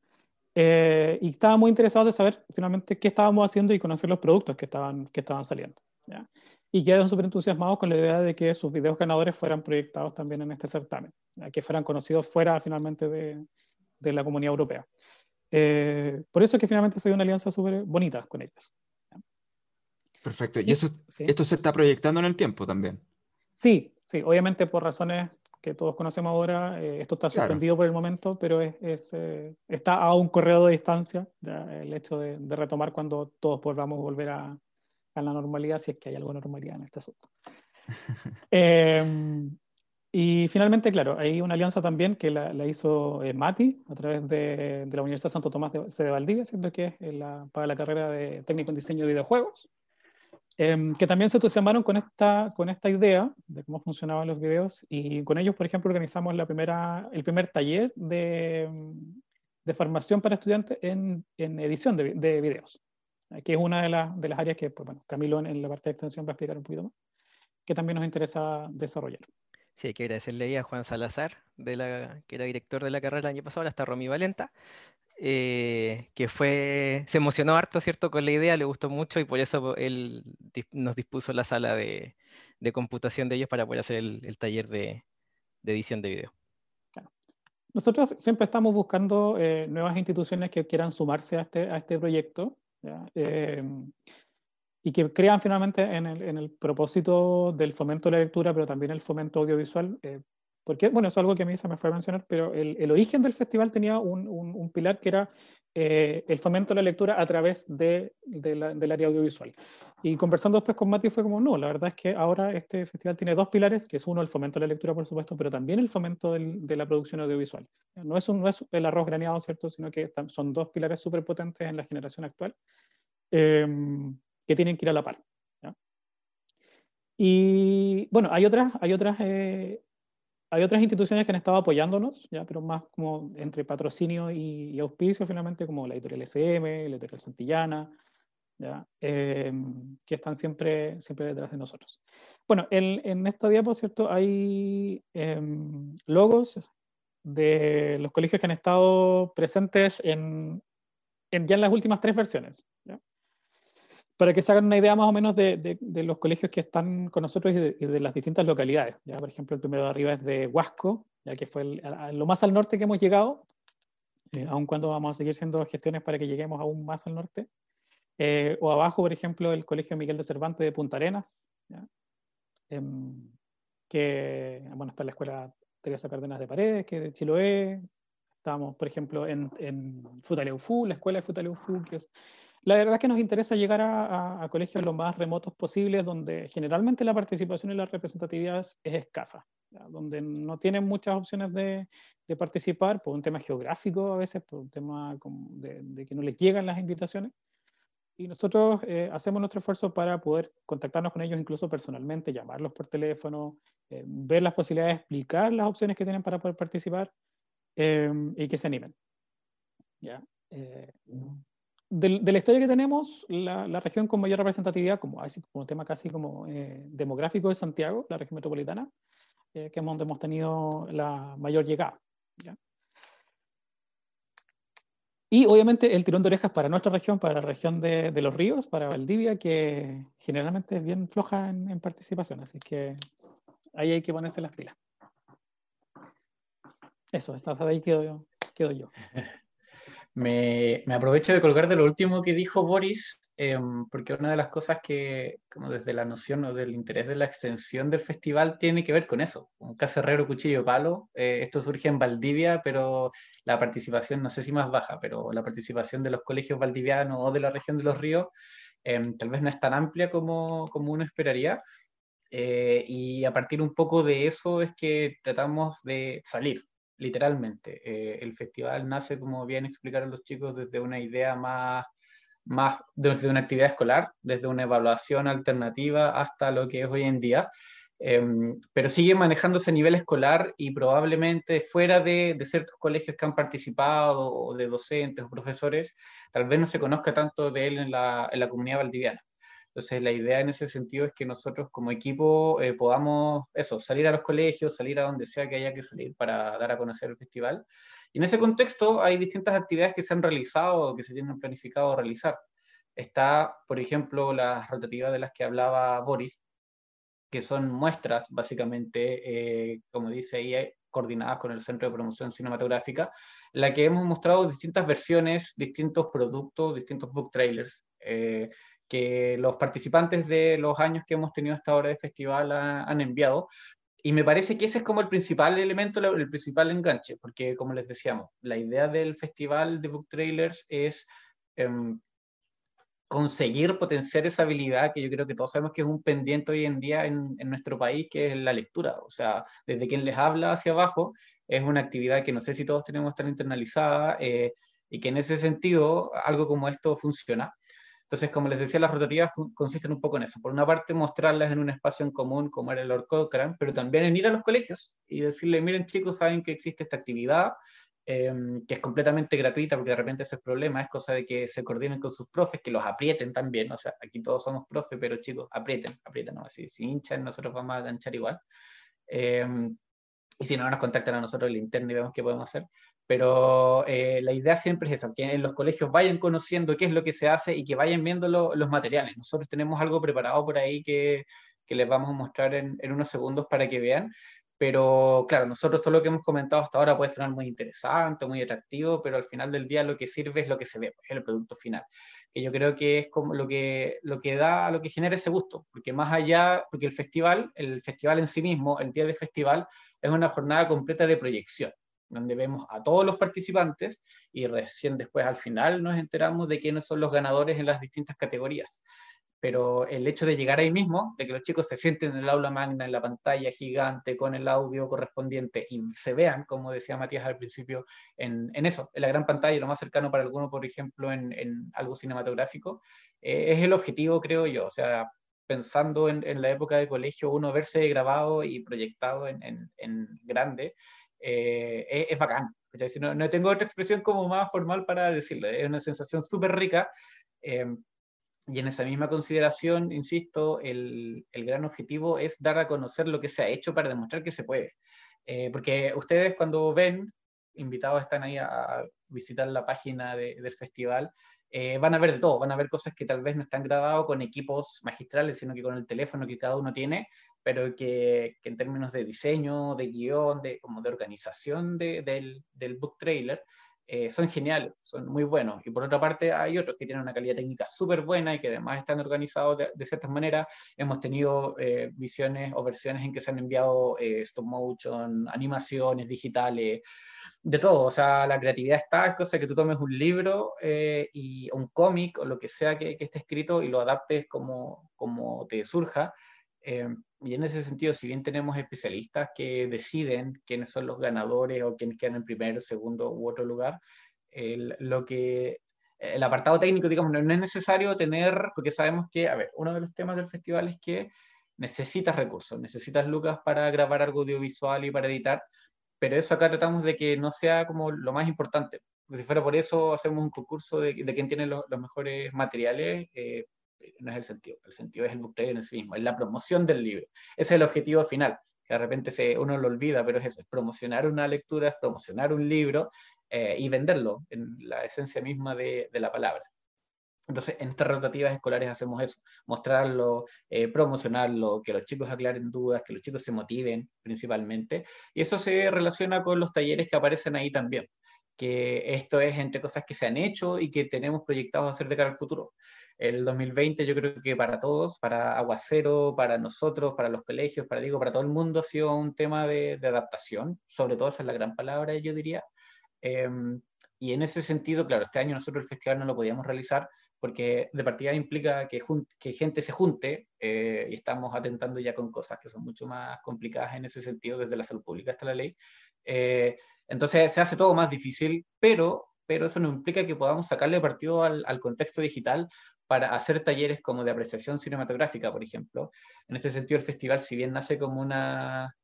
Eh, y estaban muy interesados de saber finalmente qué estábamos haciendo y conocer los productos que estaban, que estaban saliendo. ¿ya? Y quedaron súper entusiasmados con la idea de que sus videos ganadores fueran proyectados también en este certamen, ¿ya? que fueran conocidos fuera finalmente de, de la comunidad europea. Eh, por eso es que finalmente se dio una alianza súper bonita con ellos. ¿ya? Perfecto. ¿Y eso, sí. esto se está proyectando en el tiempo también? Sí, sí, obviamente por razones que todos conocemos ahora, eh, esto está suspendido claro. por el momento, pero es, es eh, está a un correo de distancia ya, el hecho de, de, retomar cuando todos podamos volver a, a, la normalidad, si es que hay algo de normalidad en este asunto. eh, y finalmente, claro, hay una alianza también que la, la hizo eh, Mati a través de, de, la Universidad Santo Tomás de, de Valdivia, siendo que es la, para la carrera de técnico en diseño de videojuegos. Eh, que también se entusiasmaron con esta, con esta idea de cómo funcionaban los videos y con ellos, por ejemplo, organizamos la primera, el primer taller de, de formación para estudiantes en, en edición de, de, videos, que es una de, la, de las áreas que pues, bueno, Camilo en, la parte de extensión va a explicar un poquito más, que también nos interesa desarrollar. Sí, hay que agradecerle a Juan Salazar, de la, que era director de la carrera el año pasado, hasta Romy Valenta, eh, que fue, se emocionó harto, ¿cierto?, con la idea, le gustó mucho y por eso él nos dispuso la sala de, de computación de ellos para poder hacer el, el taller de, edición de video. Nosotros siempre estamos buscando eh, nuevas instituciones que quieran sumarse a este, a este proyecto eh, y que crean finalmente en el, en el, propósito del fomento de la lectura, pero también el fomento audiovisual, Porque, bueno, eso es algo que a mí se me fue a mencionar, pero el, el origen del festival tenía un, un, un pilar que era eh, el fomento de la lectura a través de, de la, del área audiovisual. Y conversando después con Mati fue como, no, la verdad es que ahora este festival tiene dos pilares, que es uno, el fomento de la lectura, por supuesto, pero también el fomento del, de la producción audiovisual. No es, un, no es el arroz graneado, ¿cierto? Sino que son dos pilares súper potentes en la generación actual eh, que tienen que ir a la par. ¿ya? Y bueno, hay otras, hay otras eh, hay otras instituciones que han estado apoyándonos, ¿ya? pero más como entre patrocinio y, y auspicio finalmente, como la editorial SM, la editorial Santillana, ¿ya? Eh, que están siempre, siempre detrás de nosotros. Bueno, en, esta diapo, ¿cierto? Hay eh, logos de los colegios que han estado presentes en, en, ya en las últimas tres versiones. Para que se hagan una idea más o menos de, de, de los colegios que están con nosotros y de, y de, las distintas localidades. ¿ya? Por ejemplo, el primero de arriba es de Huasco, ya que fue el, a, a lo más al norte que hemos llegado, eh, aun cuando vamos a seguir haciendo gestiones para que lleguemos aún más al norte. Eh, o abajo, por ejemplo, el Colegio Miguel de Cervantes de Punta Arenas, eh, que, bueno, está la Escuela Teresa Cárdenas de Paredes, que es de Chiloé. Estamos, por ejemplo, en, en Futaleufú, la Escuela de Futaleufú, que es la verdad es que nos interesa llegar a, a, a, colegios lo más remotos posibles, donde generalmente la participación y la representatividad es, es escasa, ¿ya? donde no tienen muchas opciones de, de, participar por un tema geográfico a veces, por un tema de, de que no les llegan las invitaciones. Y nosotros eh, hacemos nuestro esfuerzo para poder contactarnos con ellos incluso personalmente, llamarlos por teléfono, eh, ver las posibilidades, explicar las opciones que tienen para poder participar eh, y que se animen. ¿Ya? Eh, de, de, la historia que tenemos, la, región con mayor representatividad, como, así, como tema casi como eh, demográfico es Santiago, la región metropolitana, eh, que es donde hemos tenido la mayor llegada. Y obviamente el tirón de orejas para nuestra región, para la región de, de los ríos, para Valdivia, que generalmente es bien floja en, en, participación, así que ahí hay que ponerse las pilas. Eso, hasta ahí quedo, quedo yo. Me, aprovecho de colgar de lo último que dijo Boris, eh, porque una de las cosas que, como desde la noción o del interés de la extensión del festival, tiene que ver con eso. Un cacerrero, cuchillo, palo. Eh, esto surge en Valdivia, pero la participación, no sé si más baja, pero la participación de los colegios valdivianos o de la región de los ríos eh, tal vez no es tan amplia como, como uno esperaría. Eh, y a partir un poco de eso es que tratamos de salir, literalmente. Eh, el festival nace, como bien explicaron los chicos, desde una idea más, más desde una actividad escolar, desde una evaluación alternativa hasta lo que es hoy en día, eh, pero sigue manejándose a nivel escolar y probablemente fuera de, de, ciertos colegios que han participado o de docentes o profesores, tal vez no se conozca tanto de él en la, en la comunidad valdiviana. Entonces, la idea en ese sentido es que nosotros como equipo eh, podamos, eso, salir a los colegios, salir a donde sea que haya que salir para dar a conocer el festival. Y en ese contexto hay distintas actividades que se han realizado o que se tienen planificado realizar. Está, por ejemplo, las rotativas de las que hablaba Boris, que son muestras, básicamente, eh, como dice ahí, coordinadas con el Centro de Promoción Cinematográfica, en la que hemos mostrado distintas versiones, distintos productos, distintos book trailers. Eh, que los participantes de los años que hemos tenido hasta ahora de festival ha, han enviado. Y me parece que ese es como el principal elemento, el principal enganche, porque como les decíamos, la idea del festival de book trailers es eh, conseguir potenciar esa habilidad que yo creo que todos sabemos que es un pendiente hoy en día en, en nuestro país, que es la lectura. O sea, desde quien les habla hacia abajo, es una actividad que no sé si todos tenemos tan internalizada eh, y que en ese sentido algo como esto funciona. Entonces, como les decía, las rotativas consisten un poco en eso. Por una parte, mostrarlas en un espacio en común, como era el Lord pero también en ir a los colegios y decirle, miren chicos, saben que existe esta actividad, eh, que es completamente gratuita, porque de repente ese es problema, es cosa de que se coordinen con sus profes, que los aprieten también, o sea, aquí todos somos profes, pero chicos, aprieten, aprieten, ¿no? si, si hinchan, nosotros vamos a enganchar igual. Eh, y si no, nos contactan a nosotros el interno y vemos qué podemos hacer. Pero eh, la idea siempre es esa, que en los colegios vayan conociendo qué es lo que se hace y que vayan viendo lo, los materiales. Nosotros tenemos algo preparado por ahí que, que les vamos a mostrar en, en, unos segundos para que vean. pero claro, nosotros todo lo que hemos comentado hasta ahora puede sonar muy interesante, muy atractivo, pero al final del día lo que sirve es lo que se ve, es el producto final, que yo creo que es como lo que, lo que da, lo que genera ese gusto, porque más allá, porque el festival, el festival en sí mismo, el día de festival, es una jornada completa de proyección donde vemos a todos los participantes y recién después al final nos enteramos de quiénes son los ganadores en las distintas categorías pero el hecho de llegar ahí mismo, de que los chicos se sienten en el aula magna, en la pantalla gigante, con el audio correspondiente y se vean, como decía Matías al principio, en, en eso, en la gran pantalla, lo más cercano para alguno, por ejemplo, en, en algo cinematográfico, eh, es el objetivo, creo yo. O sea, pensando en, en, la época de colegio, uno verse grabado y proyectado en, en grande, eh, es, es, bacán. No, no, tengo otra expresión como más formal para decirlo. Es una sensación súper rica. Eh, y en esa misma consideración, insisto, el, el, gran objetivo es dar a conocer lo que se ha hecho para demostrar que se puede. Eh, porque ustedes cuando ven, invitados están ahí a, visitar la página de, del festival, eh, van a ver de todo, van a ver cosas que tal vez no están grabadas con equipos magistrales, sino que con el teléfono que cada uno tiene, pero que, que en términos de diseño, de guion, de, como de organización de, del, del book trailer, eh, son geniales, son muy buenos. Y por otra parte hay otros que tienen una calidad técnica súper buena y que además están organizados de, de ciertas maneras. Hemos tenido eh, visiones o versiones en que se han enviado eh, stop motion, animaciones digitales, de todo. O sea, la creatividad está, es cosa que tú tomes un libro eh, y un cómic o lo que sea que, que, esté escrito y lo adaptes como, como te surja. Eh, y en ese sentido, si bien tenemos especialistas que deciden quiénes son los ganadores o quiénes quedan en primer, segundo u otro lugar, el, lo que, el apartado técnico, digamos, no, es necesario tener, porque sabemos que, a ver, uno de los temas del festival es que necesitas recursos, necesitas lucas para grabar algo audiovisual y para editar, pero eso acá tratamos de que no sea como lo más importante. Si fuera por eso, hacemos un concurso de, quién tiene los, los mejores materiales, eh, no es el sentido, el sentido es el book trailer en sí mismo, es la promoción del libro. Ese es el objetivo final, que de repente se, uno lo olvida, pero es eso, es promocionar una lectura, es promocionar un libro eh, y venderlo en la esencia misma de, de, la palabra. Entonces, en estas rotativas escolares hacemos eso, mostrarlo, eh, promocionarlo, que los chicos aclaren dudas, que los chicos se motiven principalmente. Y eso se relaciona con los talleres que aparecen ahí también, que esto es entre cosas que se han hecho y que tenemos proyectados hacer de cara al futuro el 2020 yo creo que para todos, para Aguacero, para nosotros, para los colegios, para digo, para todo el mundo ha sido un tema de, de adaptación, sobre todo esa es la gran palabra, yo diría. Eh, y en ese sentido, claro, este año nosotros el festival no lo podíamos realizar porque de partida implica que, que gente se junte eh, y estamos atentando ya con cosas que son mucho más complicadas en ese sentido, desde la salud pública hasta la ley. Eh, entonces se hace todo más difícil, pero pero eso no implica que podamos sacarle partido al, al, contexto digital para hacer talleres como de apreciación cinematográfica, por ejemplo. En este sentido, el festival, si bien nace como una,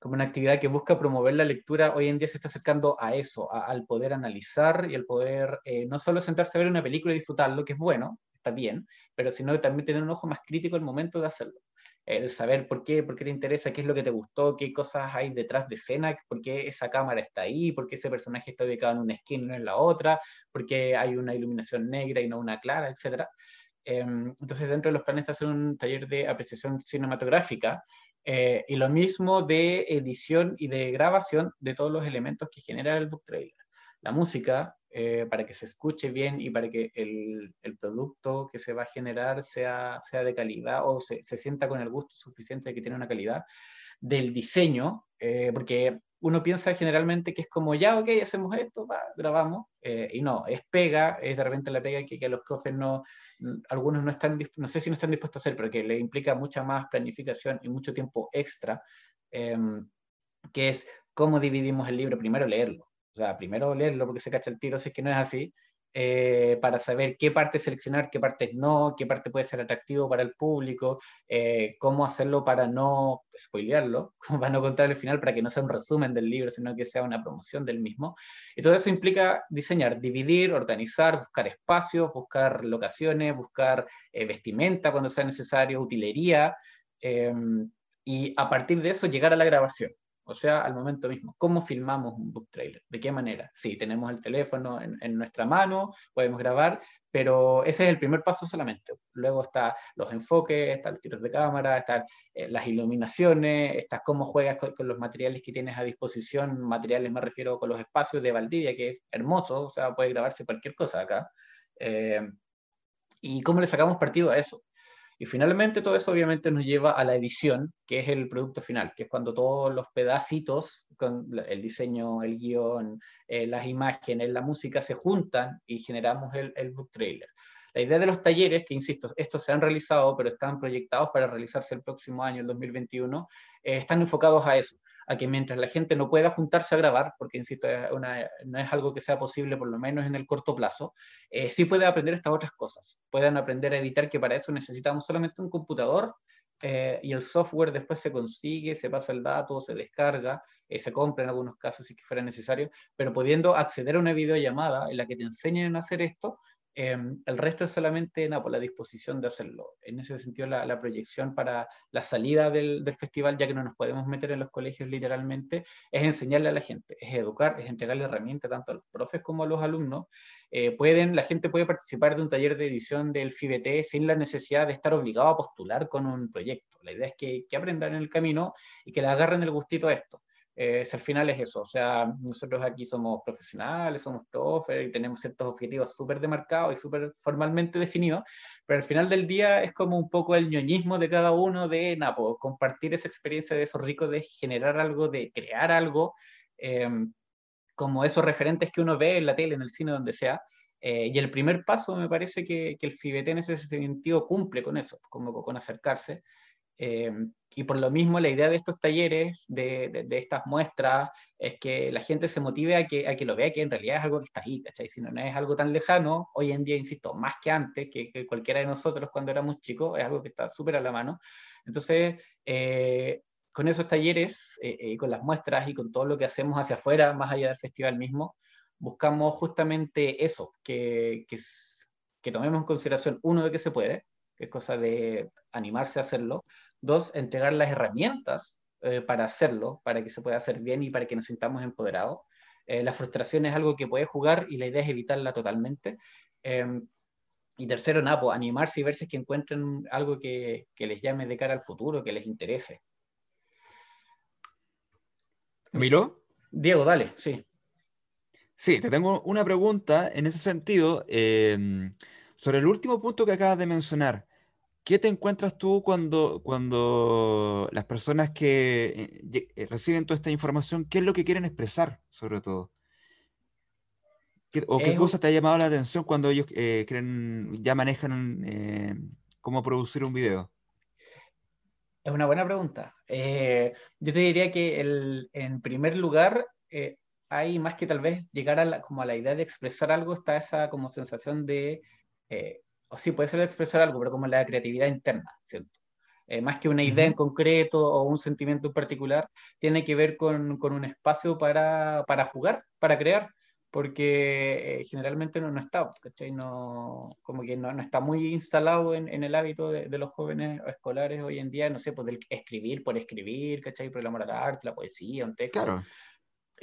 como una actividad que busca promover la lectura, hoy en día se está acercando a eso, al poder analizar y al poder eh, no solo sentarse a ver una película y disfrutarlo, que es bueno, está bien, pero sino también tener un ojo más crítico al momento de hacerlo el saber por qué, por qué te interesa, qué es lo que te gustó, qué cosas hay detrás de escena, por qué esa cámara está ahí, por qué ese personaje está ubicado en una esquina y no en la otra, por qué hay una iluminación negra y no una clara, etc. Eh, entonces, dentro de los planes está hacer un taller de apreciación cinematográfica eh, y lo mismo de edición y de grabación de todos los elementos que genera el book trailer. La música, eh, para que se escuche bien y para que el, el, producto que se va a generar sea, sea de calidad o se, se, sienta con el gusto suficiente de que tiene una calidad del diseño, eh, porque uno piensa generalmente que es como, ya, ok, hacemos esto, va, grabamos, eh, y no, es pega, es de repente la pega que, que los profes no, algunos no están, no sé si no están dispuestos a hacer, pero que le implica mucha más planificación y mucho tiempo extra, em, que es cómo dividimos el libro, primero leerlo, o sea, primero leerlo porque se cacha el tiro si es que no es así, eh, para saber qué parte seleccionar, qué partes no, qué parte puede ser atractivo para el público, eh, cómo hacerlo para no spoilearlo, para no contar el final, para que no sea un resumen del libro, sino que sea una promoción del mismo. Y todo eso implica diseñar, dividir, organizar, buscar espacios, buscar locaciones, buscar eh, vestimenta cuando sea necesario, utilería, eh, y a partir de eso llegar a la grabación o sea, al momento mismo. ¿Cómo filmamos un book trailer? ¿De qué manera? Sí, tenemos el teléfono en, nuestra mano, podemos grabar, pero ese es el primer paso solamente. Luego están los enfoques, están los tiros de cámara, están eh, las iluminaciones, estás cómo juegas con, los materiales que tienes a disposición. Materiales me refiero con los espacios de Valdivia, que es hermoso, o sea, puede grabarse cualquier cosa acá. Eh, y cómo le sacamos partido a eso. Y finalmente todo eso obviamente nos lleva a la edición, que es el producto final, que es cuando todos los pedacitos, con el diseño, el guion, eh, las imágenes, la música se juntan y generamos el, book trailer. La idea de los talleres, que insisto, estos se han realizado, pero están proyectados para realizarse el próximo año, el 2021, eh, están enfocados a eso, a que mientras la gente no pueda juntarse a grabar, porque insisto, no es algo que sea posible por lo menos en el corto plazo, eh, sí puede aprender estas otras cosas. Puedan aprender a evitar que para eso necesitamos solamente un computador eh, y el software después se consigue, se pasa el dato, se descarga, eh, se compra en algunos casos si fuera necesario, pero pudiendo acceder a una videollamada en la que te enseñen a hacer esto, Em, el resto es solamente por la disposición de hacerlo. En ese sentido, la, proyección para la salida del, festival, ya que no nos podemos meter en los colegios literalmente, es enseñarle a la gente, es educar, es entregarle herramientas tanto a los profes como a los alumnos. Eh, pueden, la gente puede participar de un taller de edición del FIBT sin la necesidad de estar obligado a postular con un proyecto. La idea es que, que aprendan en el camino y que le agarren el gustito a esto. Eh, al final es eso, o sea, nosotros aquí somos profesionales, somos profes y tenemos ciertos objetivos súper demarcados y súper formalmente definidos, pero al final del día es como un poco el ñoñismo de cada uno de Napo, compartir esa experiencia de esos ricos de generar algo, de crear algo, em, como esos referentes que uno ve en la tele, en el cine, donde sea. Eh, y el primer paso me parece que, que el FIBET en ese sentido cumple con eso, como con acercarse. Em, y por lo mismo la idea de estos talleres, de, de, estas muestras, es que la gente se motive a que, a que lo vea que en realidad es algo que está ahí, ¿cachai? Si no, no es algo tan lejano, hoy en día, insisto, más que antes, que, que cualquiera de nosotros cuando éramos chicos, es algo que está súper a la mano. Entonces, eh, con esos talleres, eh, eh, con las muestras y con todo lo que hacemos hacia afuera, más allá del festival mismo, buscamos justamente eso, que, que, que tomemos en consideración, uno, de que se puede, que es cosa de animarse a hacerlo. Dos, entregar las herramientas eh, para hacerlo, para que se pueda hacer bien y para que nos sintamos empoderados. Eh, la frustración es algo que puede jugar y la idea es evitarla totalmente. Em, y tercero, nada, pues, animarse y ver si es que encuentren algo que, que, les llame de cara al futuro, que les interese. ¿Miro? Diego, dale, sí. Sí, te tengo una pregunta en ese sentido. Eh, sobre el último punto que acabas de mencionar, ¿qué te encuentras tú cuando, cuando las personas que eh, eh, reciben toda esta información, qué es lo que quieren expresar, sobre todo? ¿O qué cosa te ha llamado la atención cuando ellos eh, creen, ya manejan cómo producir un video? Es una buena pregunta. yo te diría que el, en primer lugar, hay más que tal vez llegar a la, como a la idea de expresar algo, está esa como sensación de eh, o sí, puede ser de expresar algo, pero como la creatividad interna, ¿cierto? Eh, más que una idea en concreto o un sentimiento en particular, tiene que ver con, con un espacio para, para, jugar, para crear, porque eh, generalmente no, no está, ¿cachai? No, como que no, no está muy instalado en, en el hábito de, de, los jóvenes escolares hoy en día, no sé, pues del escribir por escribir, ¿cachai? Por el amor al arte, la poesía, un texto. Claro.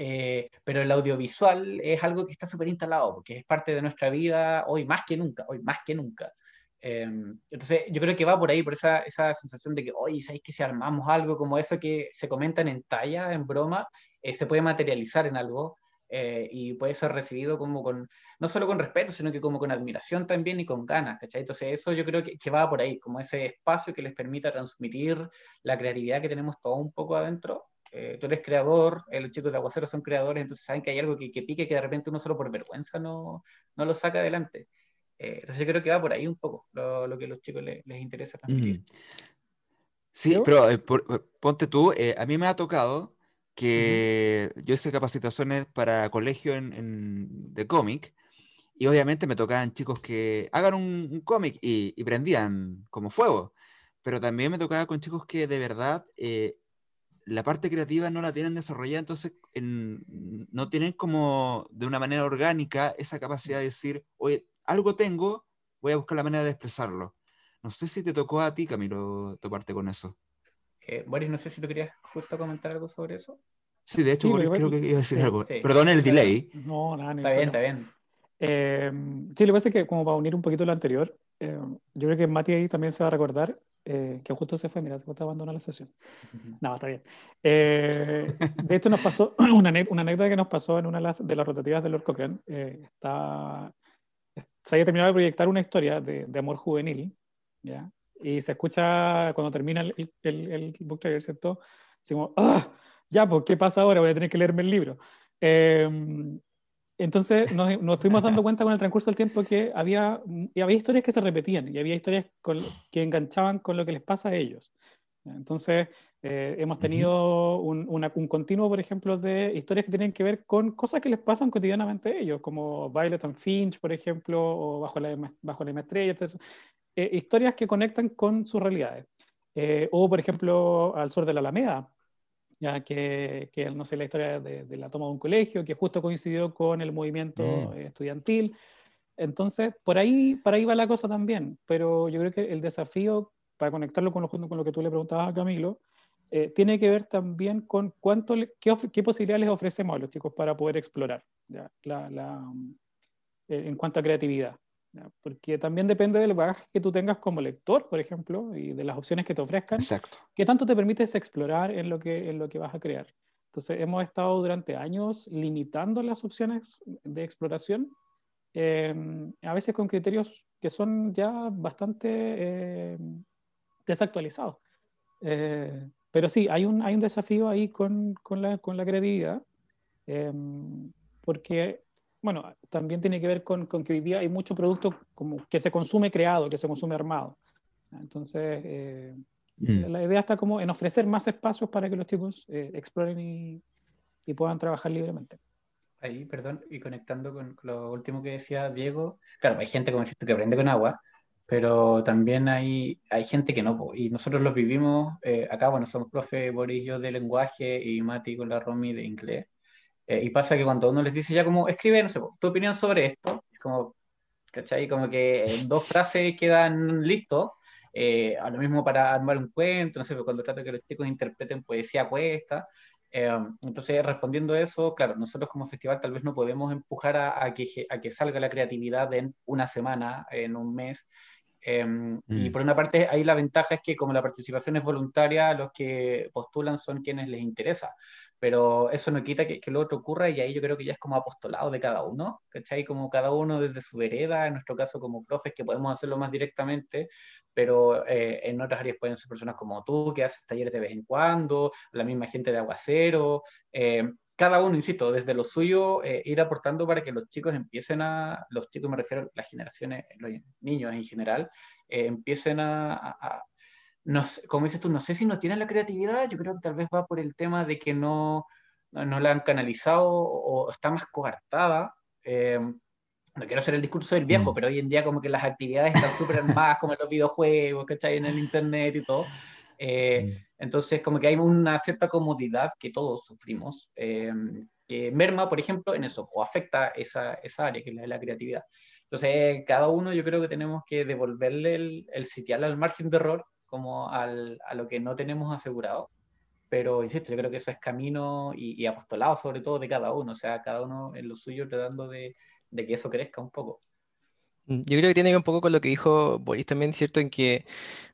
Eh, pero el audiovisual es algo que está súper instalado, porque es parte de nuestra vida hoy más que nunca, hoy más que nunca. Em, entonces, yo creo que va por ahí, por esa, esa sensación de que, oye, ¿sabéis que si armamos algo como eso que se comentan en talla, en broma, eh, se puede materializar en algo eh, y puede ser recibido como con, no solo con respeto, sino que como con admiración también y con ganas, ¿cachai? Entonces, eso yo creo que, que va por ahí, como ese espacio que les permita transmitir la creatividad que tenemos todo un poco adentro eh, tú eres creador, eh, los chicos de Aguacero son creadores, entonces saben que hay algo que, que, pique que de repente uno solo por vergüenza no, no lo saca adelante. Eh, entonces yo creo que va por ahí un poco lo, lo que a los chicos les, les interesa transmitir. Mm. Sí, pero ponte tú, a mí me ha tocado que yo hice capacitaciones para colegio en, en, de cómic y obviamente me tocaban chicos que hagan un, un cómic y, y, prendían como fuego, pero también me tocaba con chicos que de verdad la parte creativa no la tienen desarrollada, entonces no tienen como de una manera orgánica esa capacidad de decir, oye, algo tengo, voy a buscar la manera de expresarlo. No sé si te tocó a ti, Camilo, toparte con eso. Eh, Boris, no sé si tú querías justo comentar algo sobre eso. Sí, de hecho, Sí, Boris, que creo que iba a decir sí, algo. sí. Perdón el delay. No, nada, Está bien, problema. está bien. Eh, sí, lo que pasa es que, como para unir un poquito lo anterior, eh, yo creo que Mati ahí también se va a recordar eh, que justo se fue, mira, se fue a abandonar la sesión. No, está bien. Eh, de hecho, nos pasó una, una anécdota que nos pasó en una de las, de las rotativas del Lord Cochrane. Eh, está, se había terminado de proyectar una historia de, de amor juvenil, ¿ya? Y se escucha cuando termina el, el, el book trailer, ¿cierto? Como, ¡ah! Ya, pues, ¿qué pasa ahora? Voy a tener que leerme el libro. Entonces nos, nos fuimos dando cuenta con el transcurso del tiempo que había, y había historias que se repetían y había historias con- que enganchaban con lo que les pasa a ellos. Entonces, eh, hemos tenido un, una- un continuo, por ejemplo, de historias que tienen que ver con cosas que les pasan cotidianamente a ellos, como Violet and Finch, por ejemplo, o Bajo la, bajo la misma estrella, etc. Eh, historias que conectan con sus realidades. Eh, o, por ejemplo, Al sur de la Alameda, ya que, que, no sé, la historia de, de la toma de un colegio, que justo coincidió con el movimiento Mm. eh, estudiantil. Entonces, por ahí, por ahí va la cosa también, pero yo creo que el desafío, para conectarlo con lo, con lo que tú le preguntabas a Camilo, eh, tiene que ver también con cuánto le- qué, qué posibilidades les ofrecemos a los chicos para poder explorar ¿ya? La, la, eh, en cuanto a creatividad. Porque también depende del bagaje que tú tengas como lector, por ejemplo, y de las opciones que te ofrezcan, Exacto. qué tanto te permites explorar en lo que, en lo que vas a crear. Entonces, hemos estado durante años limitando las opciones de exploración, eh, a veces con criterios que son ya bastante eh, desactualizados. Eh, pero sí, hay un, hay un desafío ahí con, con, la, con la creatividad, eh, porque, bueno, también tiene que ver con, con, que hoy día hay mucho producto como que se consume creado, que se consume armado. Entonces, eh, Mm. la idea está como en ofrecer más espacios para que los chicos eh, exploren y, y, puedan trabajar libremente. Ahí, perdón, y conectando con lo último que decía Diego, claro, hay gente, como dijiste, que aprende con agua, pero también hay, hay gente que no, y nosotros los vivimos eh, acá, bueno, somos profe Boris y yo de lenguaje y Mati con la Romy de inglés, eh, y pasa que cuando uno les dice ya como, escribe, no sé, tu opinión sobre esto, es como, ¿cachai? Como que en dos frases quedan listos, eh, a lo mismo para armar un cuento, no sé, cuando trata de que los chicos interpreten poesía puesta. Eh, entonces, respondiendo a eso, claro, nosotros como festival tal vez no podemos empujar a, a, que, a que salga la creatividad en una semana, en un mes. Eh, mm. Y por una parte, ahí la ventaja es que como la participación es voluntaria, los que postulan son quienes les interesa. Pero eso no quita que, que lo otro ocurra y ahí yo creo que ya es como apostolado de cada uno, ¿cachai? Como cada uno desde su vereda, en nuestro caso como profes, que podemos hacerlo más directamente, pero eh, en otras áreas pueden ser personas como tú, que haces talleres de vez en cuando, la misma gente de aguacero, eh, cada uno, insisto, desde lo suyo, eh, ir aportando para que los chicos empiecen a, los chicos me refiero a las generaciones, los niños en general, eh, empiecen a, a, no sé, como dices tú, no sé si no tienen la creatividad, yo creo que tal vez va por el tema de que no, no, no la han canalizado o, o está más coartada. Eh, no quiero hacer el discurso del viejo, mm. pero hoy en día como que las actividades están súper armadas, como en los videojuegos, ¿cachai? En el internet y todo. Eh, mm. Entonces como que hay una cierta comodidad que todos sufrimos, eh, que merma, por ejemplo, en eso, o afecta esa, esa área, que es la de la creatividad. Entonces, cada uno yo creo que tenemos que devolverle el, el sitial al margen de error, como al, a lo que no tenemos asegurado. Pero, insisto, yo creo que eso es camino y, y, apostolado sobre todo de cada uno, o sea, cada uno en lo suyo tratando de, de que eso crezca un poco. Yo creo que tiene que ver un poco con lo que dijo Boris también, ¿cierto? En que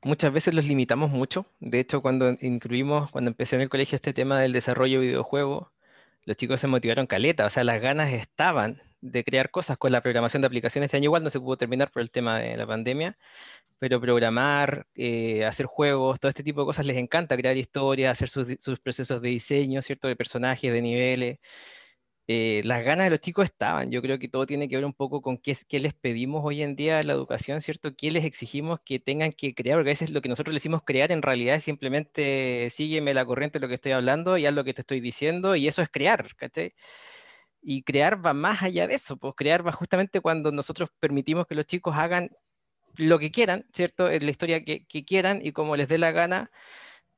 muchas veces los limitamos mucho. De hecho, cuando incluimos, cuando empecé en el colegio este tema del desarrollo de videojuegos, los chicos se motivaron caleta, o sea, las ganas estaban de crear cosas con la programación de aplicaciones. Este año igual no se pudo terminar por el tema de la pandemia, pero programar, eh, hacer juegos, todo este tipo de cosas les encanta, crear historias, hacer sus, procesos de diseño, ¿cierto? De personajes, de niveles. Eh, las ganas de los chicos estaban. Yo creo que todo tiene que ver un poco con qué, qué, les pedimos hoy en día en la educación, ¿cierto? ¿Qué les exigimos que tengan que crear? Porque a veces lo que nosotros les decimos crear en realidad es simplemente sígueme la corriente de lo que estoy hablando y haz lo que te estoy diciendo y eso es crear, ¿cachai? Y crear va más allá de eso, pues crear va justamente cuando nosotros permitimos que los chicos hagan lo que quieran, ¿cierto? En la historia que, que quieran y como les dé la gana.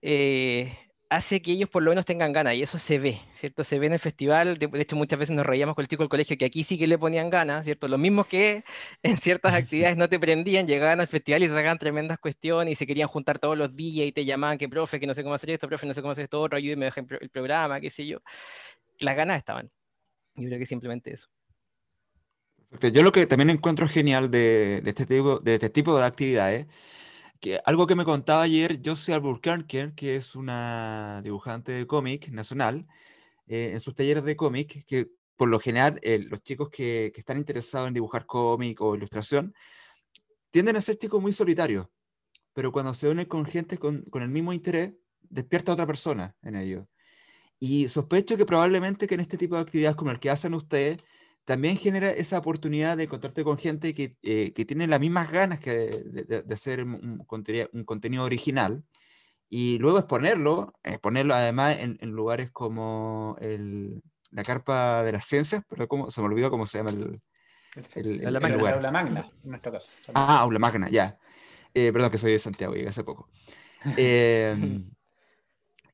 Eh, hace que ellos por lo menos tengan ganas, y eso se ve, ¿cierto? Se ve en el festival, de, hecho muchas veces nos reíamos con el chico del colegio que aquí sí que le ponían ganas, ¿cierto? Lo mismo que en ciertas actividades no te prendían, llegaban al festival y sacaban tremendas cuestiones y se querían juntar todos los días y te llamaban que profe, que no sé cómo hacer esto, profe, no sé cómo hacer esto otro, ayúdeme el programa, qué sé yo. Las ganas estaban. Yo creo que simplemente eso. Yo lo que también encuentro genial de, este, tipo, de este tipo de actividades que algo que me contaba ayer Josie Albuquerque, que es una dibujante de cómic nacional, eh, en sus talleres de cómic, que por lo general eh, los chicos que, que, están interesados en dibujar cómic o ilustración tienden a ser chicos muy solitarios, pero cuando se unen con gente con, con el mismo interés, despierta otra persona en ellos. Y sospecho que probablemente que en este tipo de actividades como el que hacen ustedes, también genera esa oportunidad de encontrarte con gente que, eh, que tiene las mismas ganas que de, de, hacer un, contenido, un, contenido, original y luego exponerlo, exponerlo además en, en lugares como el, la Carpa de las Ciencias, pero ¿cómo, se me olvidó cómo se llama el, el, el, magna, lugar. Aula Magna, en nuestro caso. Ah, Aula Magna, ya. Eh, perdón que soy de Santiago, llegué hace poco. Eh,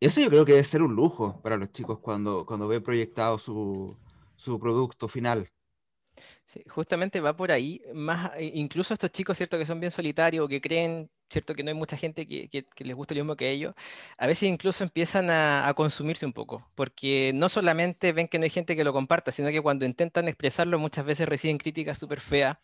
eso yo creo que debe ser un lujo para los chicos cuando, cuando ven proyectado su, su producto final. Sí, justamente va por ahí, más e, incluso estos chicos, ¿cierto? Que son bien solitarios, que creen, ¿cierto? Que no hay mucha gente que, que, les guste lo mismo que ellos, a veces incluso empiezan a, a, consumirse un poco, porque no solamente ven que no hay gente que lo comparta, sino que cuando intentan expresarlo muchas veces reciben críticas súper feas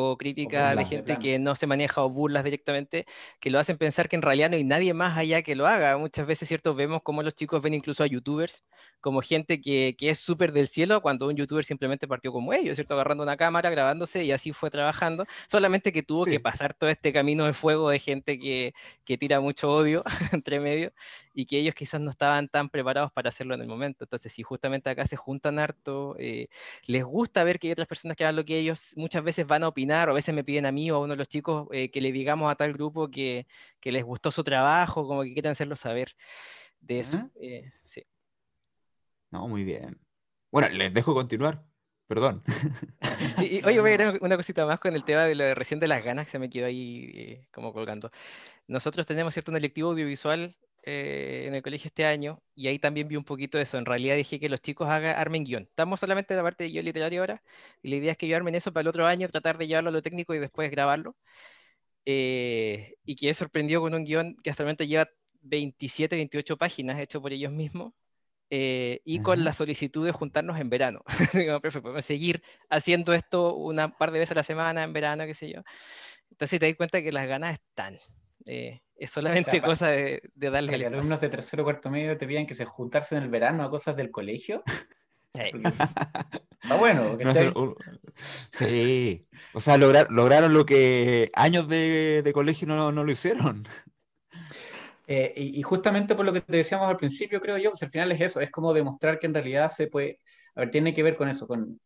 o crítica de gente que no se maneja o burlas directamente, que lo hacen pensar que en realidad no hay nadie más allá que lo haga. Muchas veces, ¿cierto? Vemos cómo los chicos ven incluso a youtubers como gente que, que es súper del cielo cuando un youtuber simplemente partió como ellos, ¿cierto? Agarrando una cámara, grabándose y así fue trabajando, solamente que tuvo que pasar todo este camino de fuego de gente que, que tira mucho odio entre medio y que ellos quizás no estaban tan preparados para hacerlo en el momento. Entonces, si justamente acá se juntan harto, eh, les gusta ver que hay otras personas que hagan lo que ellos muchas veces van a opinar, o a veces me piden a mí o a uno de los chicos eh, que le digamos a tal grupo que, que, les gustó su trabajo, como que quieren hacerlo saber de eso. Eh, sí. No, muy bien. Bueno, les dejo continuar. Perdón. y, oye, voy a agregar una cosita más con el tema de lo de recién de las ganas que se me quedó ahí como colgando. Nosotros tenemos cierto un electivo audiovisual eh, en el colegio este año y ahí también vi un poquito de eso. En realidad dije que los chicos hagan, armen guion. Estamos solamente en la parte de guion literario ahora y la idea es que yo armen eso para el otro año, tratar de llevarlo a lo técnico y después grabarlo. Eh, y que he sorprendido con un guion que hasta el momento lleva 27, 28 páginas hecho por ellos mismos. Eh, y con la solicitud de juntarnos en verano. Digo, podemos seguir haciendo esto una par de veces a la semana en verano, qué sé yo. Entonces te das cuenta que las ganas están. Eh, es solamente cosa de, de darle. Los alumnos de tercero o cuarto medio te piden que se juntarse en el verano a cosas del colegio. Está bueno. sí. O sea, lograron lo que años de, de colegio no, no, lo hicieron. Eh, y, y, justamente por lo que te decíamos al principio, creo yo, pues al final es eso, es como demostrar que en realidad se puede, a ver, tiene que ver con eso, con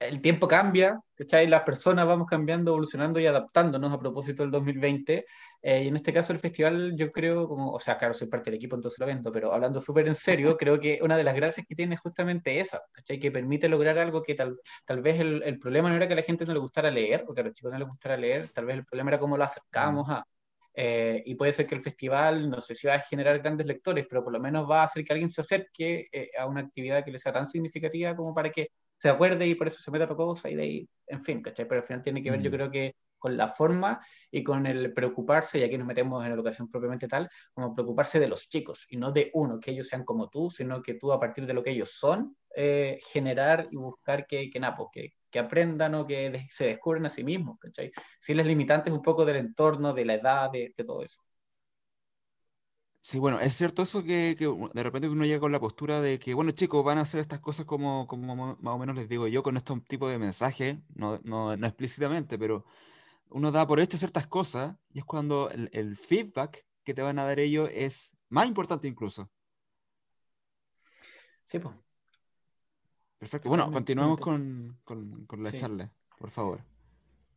el tiempo cambia, ¿cachai? Las personas vamos cambiando, evolucionando y adaptándonos a propósito del 2020. Eh, y en este caso el festival, yo creo, como, o sea, claro, soy parte del equipo, entonces lo vendo, pero hablando súper en serio, creo que una de las gracias que tiene es justamente esa, ¿cachai? Que permite lograr algo que tal, tal vez el, el, problema no era que a la gente no le gustara leer, o que a los chicos no les gustara leer, tal vez el problema era cómo lo acercábamos a... Eh, y puede ser que el festival, no sé si va a generar grandes lectores, pero por lo menos va a hacer que alguien se acerque eh, a una actividad que le sea tan significativa como para que se acuerde y por eso se mete otra cosa y de ahí, en fin, ¿cachai? Pero al final tiene que ver, yo mm. creo que con la forma y con el preocuparse, y aquí nos metemos en educación propiamente tal, como preocuparse de los chicos y no de uno, que ellos sean como tú, sino que tú a partir de lo que ellos son, eh, generar y buscar que, que, pues, que, que aprendan o que se descubren a sí mismos, ¿cachai? Si les limitantes un poco del entorno, de la edad, de, de todo eso. Sí, bueno, es cierto eso que, que de repente uno llega con la postura de que, bueno, chicos, van a hacer estas cosas como, como más o menos les digo yo, con este tipo de mensajes, no, no, no explícitamente, pero uno da por hecho ciertas cosas y es cuando el, el feedback que te van a dar ellos es más importante incluso. Sí, pues. Perfecto. Bueno, continuamos con, con, con la sí. charla, por favor.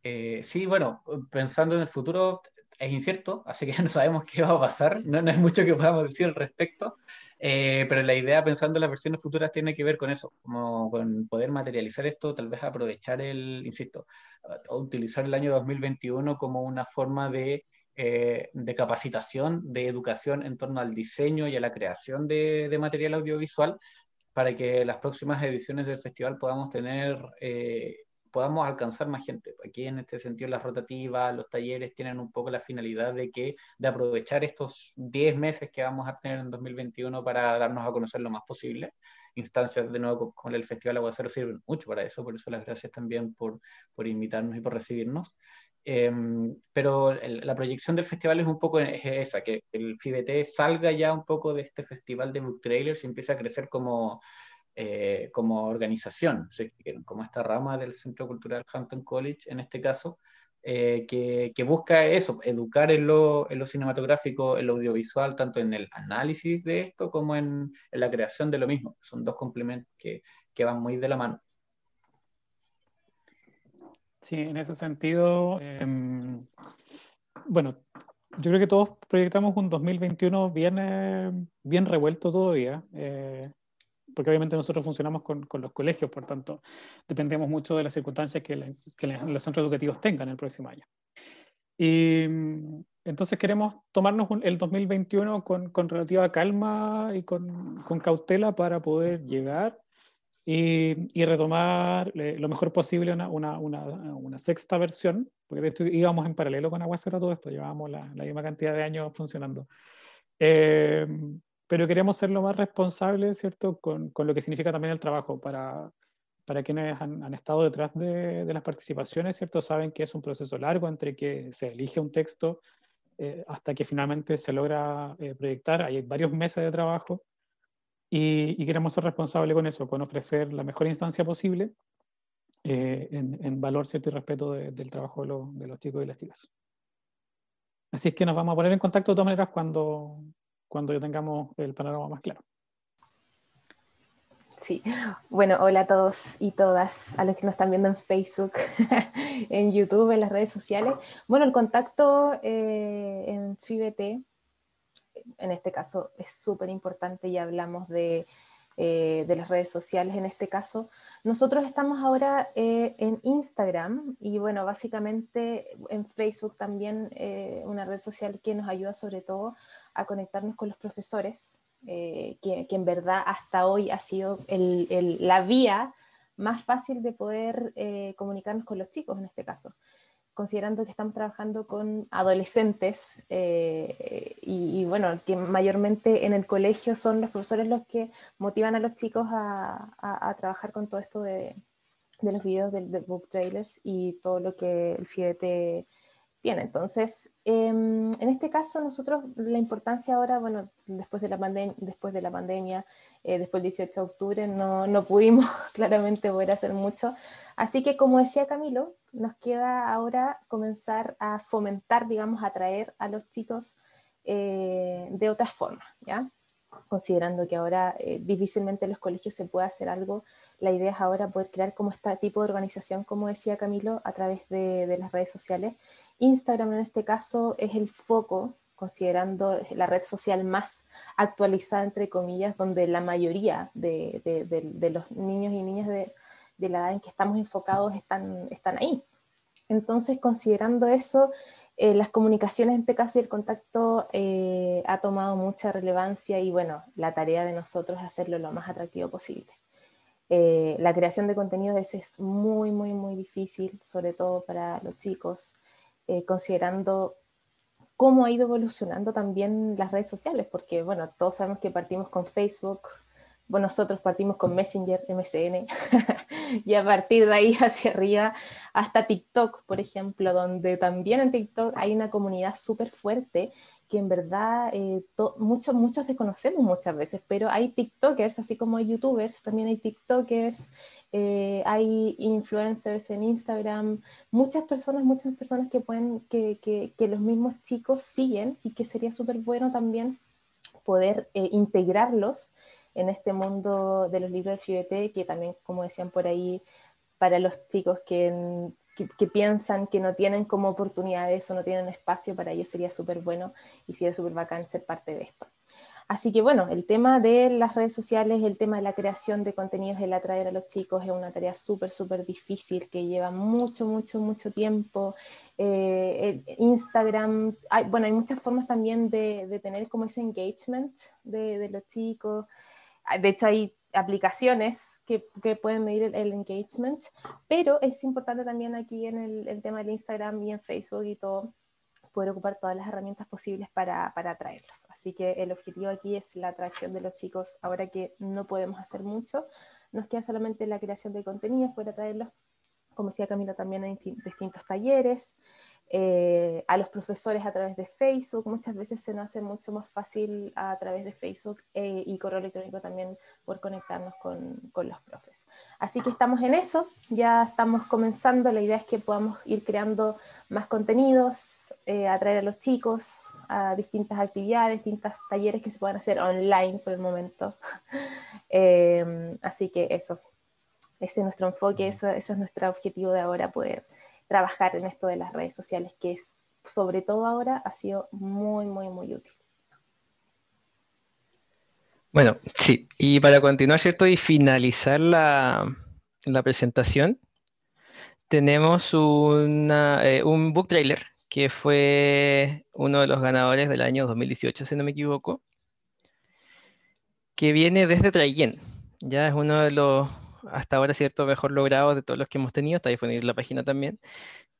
Eh, sí, bueno, pensando en el futuro, es incierto, así que no sabemos qué va a pasar, no, no hay mucho que podamos decir al respecto, eh, pero la idea pensando en las versiones futuras tiene que ver con eso, como con poder materializar esto, tal vez aprovechar el, insisto, utilizar el año 2021 como una forma de eh, de capacitación, de educación en torno al diseño y a la creación de, material audiovisual para que las próximas ediciones del festival podamos tener, eh, podamos alcanzar más gente. Aquí en este sentido las rotativas, los talleres tienen un poco la finalidad de que de aprovechar estos 10 meses que vamos a tener en 2021 para darnos a conocer lo más posible. Instancias de nuevo con el Festival Aguacero sirven mucho para eso, por eso las gracias también por, por invitarnos y por recibirnos. Em, pero la proyección del festival es un poco esa, que el FIBT salga ya un poco de este festival de book trailers y empiece a crecer como, eh, como organización, como esta rama del Centro Cultural Hampton College en este caso, eh, que, que, busca eso, educar en lo, en lo, cinematográfico, en lo audiovisual, tanto en el análisis de esto como en, en la creación de lo mismo. Son dos complementos que, que van muy de la mano. Sí, en ese sentido, em, bueno, yo creo que todos proyectamos un 2021 bien, eh, bien revuelto todavía, eh, porque obviamente nosotros funcionamos con, con, los colegios, por tanto, dependemos mucho de las circunstancias que, que los centros educativos tengan el próximo año. Y mm, entonces queremos tomarnos el 2021 con, con relativa calma y con, con, cautela para poder llegar y, retomar eh, lo mejor posible una, una, una, sexta versión, porque esto íbamos en paralelo con Aguacero todo esto, llevábamos la, la misma cantidad de años funcionando. Eh, pero queremos ser lo más responsables, ¿cierto?, con, con, lo que significa también el trabajo para, para quienes han, han estado detrás de, de, las participaciones, ¿cierto? Saben que es un proceso largo entre que se elige un texto eh, hasta que finalmente se logra proyectar. Hay varios meses de trabajo y, queremos ser responsables con eso, con ofrecer la mejor instancia posible eh, en, valor cierto y respeto del trabajo de, los chicos y las chicas. Así es que nos vamos a poner en contacto de todas maneras cuando, cuando ya tengamos el panorama más claro. Sí, bueno, hola a todos y todas, a los que nos están viendo en Facebook, en YouTube, en las redes sociales. Bueno, el contacto eh, en FIBT en este caso es súper importante y hablamos de, eh, de, las redes sociales en este caso. Nosotros estamos ahora eh, en Instagram y bueno, básicamente en Facebook también una red social que nos ayuda sobre todo a conectarnos con los profesores, que, que, en verdad hasta hoy ha sido el, el, la vía más fácil de poder comunicarnos con los chicos en este caso considerando que estamos trabajando con adolescentes eh, y, bueno, que mayormente en el colegio son los profesores los que motivan a los chicos a, trabajar con todo esto de, los videos del, book trailers y todo lo que el CIDT tiene. Entonces, em, en este caso nosotros la importancia ahora, bueno, después de la, después de la pandemia, eh, después del 18 de octubre, no, no pudimos claramente poder hacer mucho. Así que como decía Camilo, nos queda ahora comenzar a fomentar, digamos, atraer a los chicos eh, de otras formas, ¿ya? Considerando que ahora eh, difícilmente en los colegios se puede hacer algo, la idea es ahora poder crear como este tipo de organización, como decía Camilo, a través de, las redes sociales. Instagram en este caso es el foco, considerando la red social más actualizada, entre comillas, donde la mayoría de, de los niños y niñas de, de la edad en que estamos enfocados están, están ahí. Entonces, considerando eso, eh, las comunicaciones en este caso y el contacto eh, ha tomado mucha relevancia y bueno, la tarea de nosotros es hacerlo lo más atractivo posible. Eh, la creación de contenido es muy, muy, muy difícil, sobre todo para los chicos, considerando cómo ha ido evolucionando también las redes sociales, porque bueno, todos sabemos que partimos con Facebook, bueno, nosotros partimos con Messenger, MSN, y a partir de ahí hacia arriba hasta TikTok, por ejemplo, donde también en TikTok hay una comunidad súper fuerte que en verdad eh, muchos, muchos desconocemos muchas veces, pero hay TikTokers, así como hay YouTubers, también hay TikTokers, eh, hay influencers en Instagram, muchas personas, muchas personas que pueden, que, que, que los mismos chicos siguen y que sería súper bueno también poder eh, integrarlos en este mundo de los libros del FIBT, que también, como decían por ahí, para los chicos que, que, piensan que no tienen como oportunidades o no tienen espacio, para ellos sería súper bueno y sería súper bacán ser parte de esto. Así que bueno, el tema de las redes sociales, el tema de la creación de contenidos, el atraer a los chicos es una tarea súper, súper difícil que lleva mucho, mucho, mucho tiempo. Eh, Instagram, hay, bueno, hay muchas formas también de, tener como ese engagement de, los chicos. Ah, de hecho, hay aplicaciones que, que pueden medir el, el, engagement, pero es importante también aquí en el, el tema del Instagram y en Facebook y todo poder ocupar todas las herramientas posibles para, para atraerlos. Así que el objetivo aquí es la atracción de los chicos. Ahora que no podemos hacer mucho, nos queda solamente la creación de contenidos, para atraerlos, como decía Camilo, también en distintos talleres, eh, a los profesores a través de Facebook. Muchas veces se nos hace mucho más fácil a través de Facebook eh, y correo electrónico también por conectarnos con, con, los profes. Así que estamos en eso, ya estamos comenzando. La idea es que podamos ir creando más contenidos, eh, atraer a los chicos a distintas actividades, distintos talleres que se puedan hacer online por el momento. Eh, así que eso, ese es nuestro enfoque, eso, ese es nuestro objetivo de ahora, poder trabajar en esto de las redes sociales, que es, sobre todo ahora ha sido muy, muy, muy útil. Bueno, sí, y para continuar, ¿cierto? Y finalizar la, la presentación, tenemos eh, un book trailer que fue uno de los ganadores del año 2018, si no me equivoco, que viene desde Trayen. Ya es uno de los hasta ahora, ¿cierto?, mejor logrado de todos los que hemos tenido, está disponible en la página también,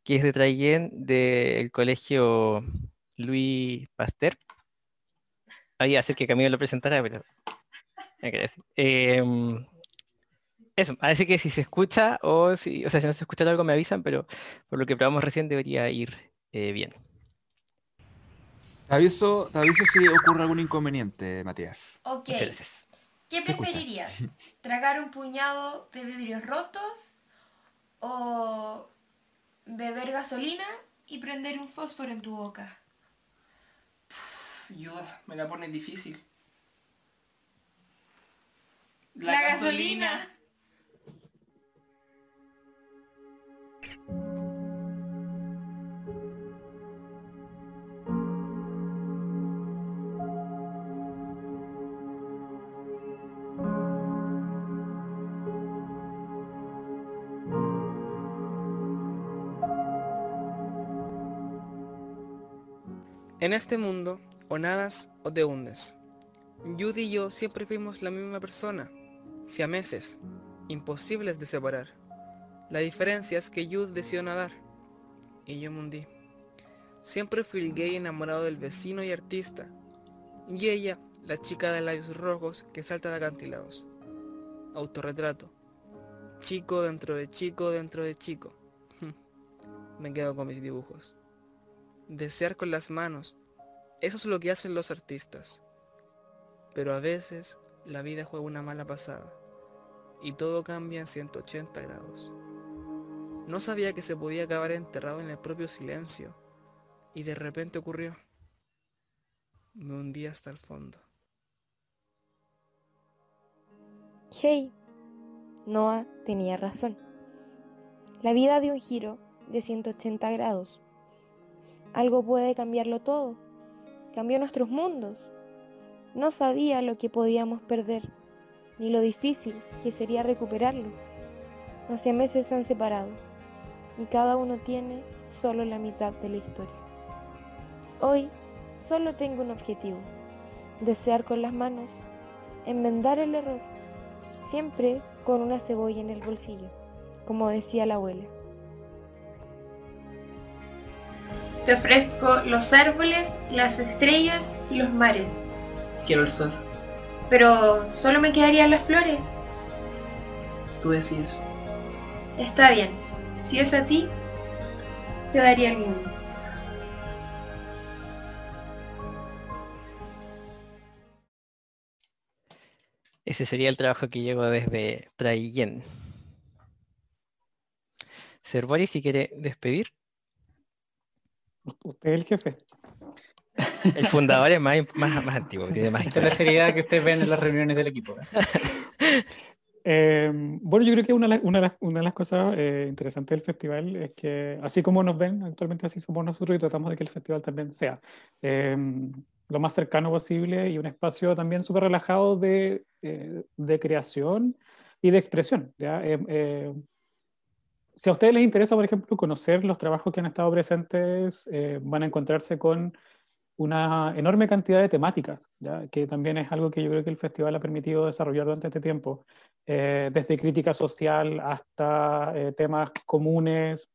que es de Trayen del colegio Luis Pasteur. Ahí hacer que Camilo lo presentara, pero... Eh, eso, parece que si se escucha o si, o sea, si no se escucha algo me avisan, pero por lo que probamos recién debería ir eh, bien. Te aviso, te aviso si ocurre algún inconveniente, Matías. Ok. Gracias. ¿Qué preferirías? ¿Tragar un puñado de vidrios rotos o beber gasolina y prender un fósforo en tu boca? yo, me la pone difícil. La, la gasolina. gasolina. Este mundo, o nadas o te hundes. Judy y yo siempre fuimos la misma persona, siameses, imposibles de separar. La diferencia es que Jude decidió nadar y yo me. Siempre fui el gay enamorado del vecino y artista, y ella, la chica de labios rojos que salta de acantilados. Autorretrato. Chico dentro de chico dentro de chico. me quedo con mis dibujos. Desear con las manos. Eso es lo que hacen los artistas. Pero a veces la vida juega una mala pasada y todo cambia en 180 grados. No sabía que se podía acabar enterrado en el propio silencio y de repente ocurrió. Me hundí hasta el fondo. Hey, Noah tenía razón. La vida dio un giro de 180 grados algo puede cambiarlo todo. Cambió nuestros mundos. No sabía lo que podíamos perder, ni lo difícil que sería recuperarlo. Los siameses se han separado, y cada uno tiene solo la mitad de la historia. Hoy solo tengo un objetivo, desear con las manos, enmendar el error, siempre con una cebolla en el bolsillo, como decía la abuela. Te ofrezco los árboles, las estrellas y los mares. Quiero el sol. Pero solo me quedarían las flores. Tú decides. Está bien. Si es a ti, te daría el mundo. Ese sería el trabajo que llego desde Traillén. Boris, si quiere despedir. Usted es el jefe. El fundador es más, más, más antiguo, tiene más Esta es la seriedad que ustedes ven en las reuniones del equipo. Eh, bueno, yo creo que una, una, de, las, una de las cosas eh, interesantes del festival es que, así como nos ven, actualmente así somos nosotros y tratamos de que el festival también sea. Eh, lo más cercano posible y un espacio también súper relajado de, de, creación y de expresión. ¿ya? Si a ustedes les interesa, por ejemplo, conocer los trabajos que han estado presentes, van a encontrarse con una enorme cantidad de temáticas, que también es algo que yo creo que el festival ha permitido desarrollar durante este tiempo, eh, desde crítica social hasta eh, temas comunes,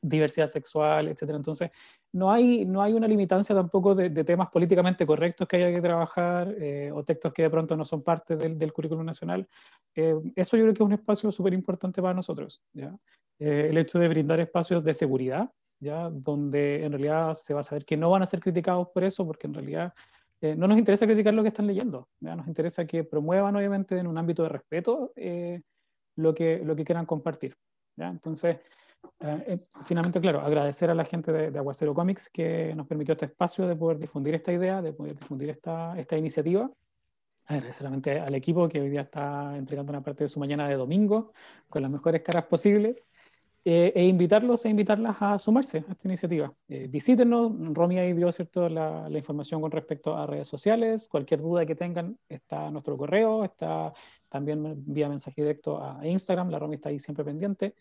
diversidad sexual, etc. Entonces, no hay, no hay una limitancia tampoco de, temas políticamente correctos que haya que trabajar eh, o textos que de pronto no son parte del, del currículum nacional. eso yo creo que es un espacio súper importante para nosotros. ¿ya? el hecho de brindar espacios de seguridad ¿ya? donde en realidad se va a saber que no van a ser criticados por eso, porque en realidad eh, no nos interesa criticar lo que están leyendo, ¿ya? nos interesa que promuevan obviamente en un ámbito de respeto eh, lo, que, lo que quieran compartir. Entonces, eh, finalmente, claro, agradecer a la gente de, de, Aguacero Comics que nos permitió este espacio de poder difundir esta idea, de poder difundir esta, esta iniciativa. Agradecer al equipo que hoy día está entregando una parte de su mañana de domingo con las mejores caras posibles. Eh, e invitarlos e invitarlas a sumarse a esta iniciativa. Eh, visítenos, Romy ahí dio ¿cierto? La, la, información con respecto a redes sociales, cualquier duda que tengan está nuestro correo, está también vía mensaje directo a Instagram, la Romy está ahí siempre pendiente.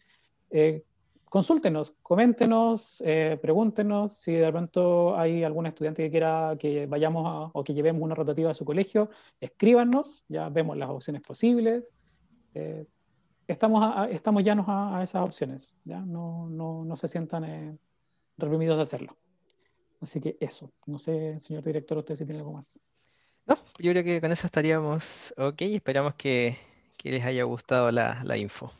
Eh, consúltenos, coméntenos, eh, pregúntenos si de pronto hay algún estudiante que quiera que vayamos o que llevemos una rotativa a su colegio, escríbanos, ya vemos las opciones posibles estamos, a, estamos llanos a, esas opciones, ¿ya? No, no, no se sientan eh, reprimidos de hacerlo. Así que eso, no sé, señor director, usted si tiene algo más. No, yo creo que con eso estaríamos ok, esperamos que, que les haya gustado la, la, info.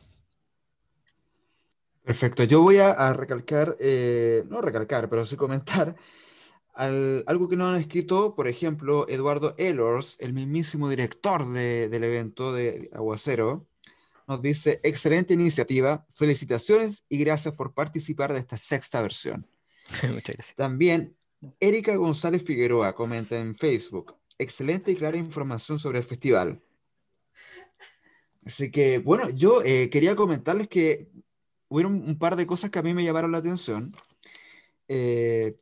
Perfecto, yo voy a, recalcar, eh, no recalcar, pero sí comentar al, algo que no han escrito, por ejemplo, Eduardo Elors, el mismísimo director de, del evento de Aguacero, nos dice, excelente iniciativa, felicitaciones y gracias por participar de esta sexta versión. Muchas gracias. También, Erika González Figueroa comenta en Facebook, excelente y clara información sobre el festival. Así que, bueno, yo eh, quería comentarles que hubo un, par de cosas que a mí me llamaron la atención. Eh,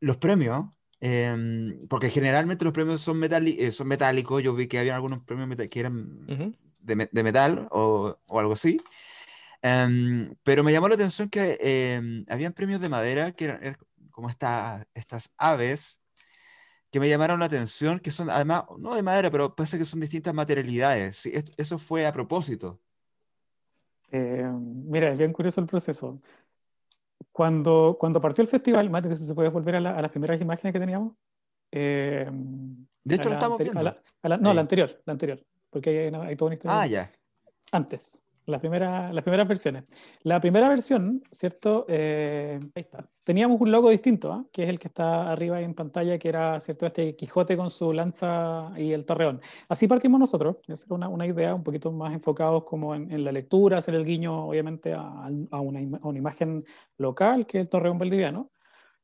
los premios, em, porque generalmente los premios son, eh, son metálicos, yo vi que había algunos premios que eran de, metal o, o, algo así. Em, pero me llamó la atención que eh, habían premios de madera, que eran, como esta, estas aves, que me llamaron la atención, que son además, no de madera, pero parece que son distintas materialidades. Sí, eso fue a propósito. Eh, mira, es bien curioso el proceso. Cuando, cuando partió el festival, más que se puede volver a, las primeras imágenes que teníamos. Eh, de hecho, lo estamos viendo. no, la anterior, la anterior porque hay, todo un Ah, ya. Antes, la primera, las primeras versiones. La primera versión, ¿cierto? Eh, ahí está. Teníamos un logo distinto, ¿ah? que es el que está arriba en pantalla, que era, ¿cierto? Este Quijote con su lanza y el torreón. Así partimos nosotros. Esa una, una idea un poquito más enfocados como en, la lectura, hacer el guiño, obviamente, a, una, a una, imagen local, que el torreón valdiviano.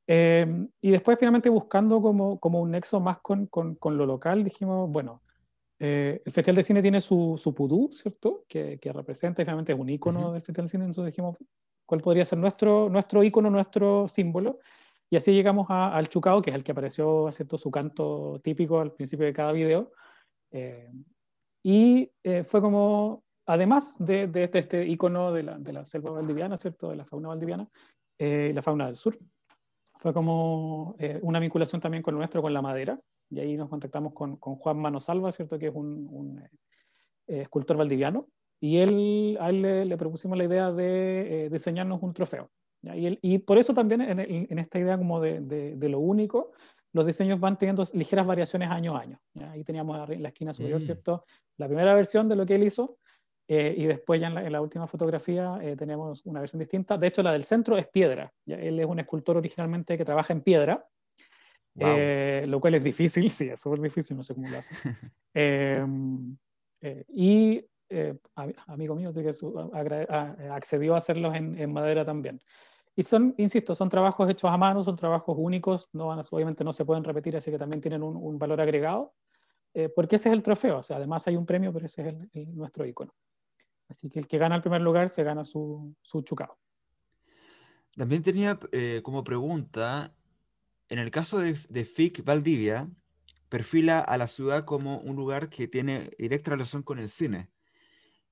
Eh, y después, finalmente, buscando como, como un nexo más con, con, con lo local, dijimos, bueno, eh, el Festival de Cine tiene su, su pudú, ¿cierto? Que, que, representa y finalmente es un icono del Festival de Cine, entonces dijimos, ¿cuál podría ser nuestro, nuestro icono, nuestro símbolo? Y así llegamos al Chucao, que es el que apareció, ¿cierto? Su canto típico al principio de cada video. Eh, y eh, fue como, además de, de, este, este icono de la, de la, selva valdiviana, ¿cierto? De la fauna valdiviana, la fauna del sur. Fue como una vinculación también con nuestro, con la madera, y ahí nos contactamos con, con Juan Manosalva, ¿cierto? que es un, un eh, escultor valdiviano, y él, a él le, propusimos la idea de eh, diseñarnos un trofeo. Y, él, y, por eso también en, en, esta idea como de, de, lo único, los diseños van teniendo ligeras variaciones año a año. Ahí teníamos en la esquina superior, mm. ¿cierto? La primera versión de lo que él hizo, eh, y después ya en la, última fotografía tenemos una versión distinta. De hecho, la del centro es piedra. ¿ya? Él es un escultor originalmente que trabaja en piedra, eh, lo cual es difícil, sí, es súper difícil, no sé cómo lo. Em, eh, y eh, amigo mío, así que accedió a hacerlos en, en, madera también. Y son, insisto, son trabajos hechos a mano, son trabajos únicos, no van obviamente no se pueden repetir, así que también tienen un, un valor agregado, porque ese es el trofeo, o sea, además hay un premio, pero ese es el, nuestro icono. Así que el que gana el primer lugar se gana su, su chucao. También tenía como pregunta en el caso de, de FIC Valdivia, perfila a la ciudad como un lugar que tiene directa relación con el cine.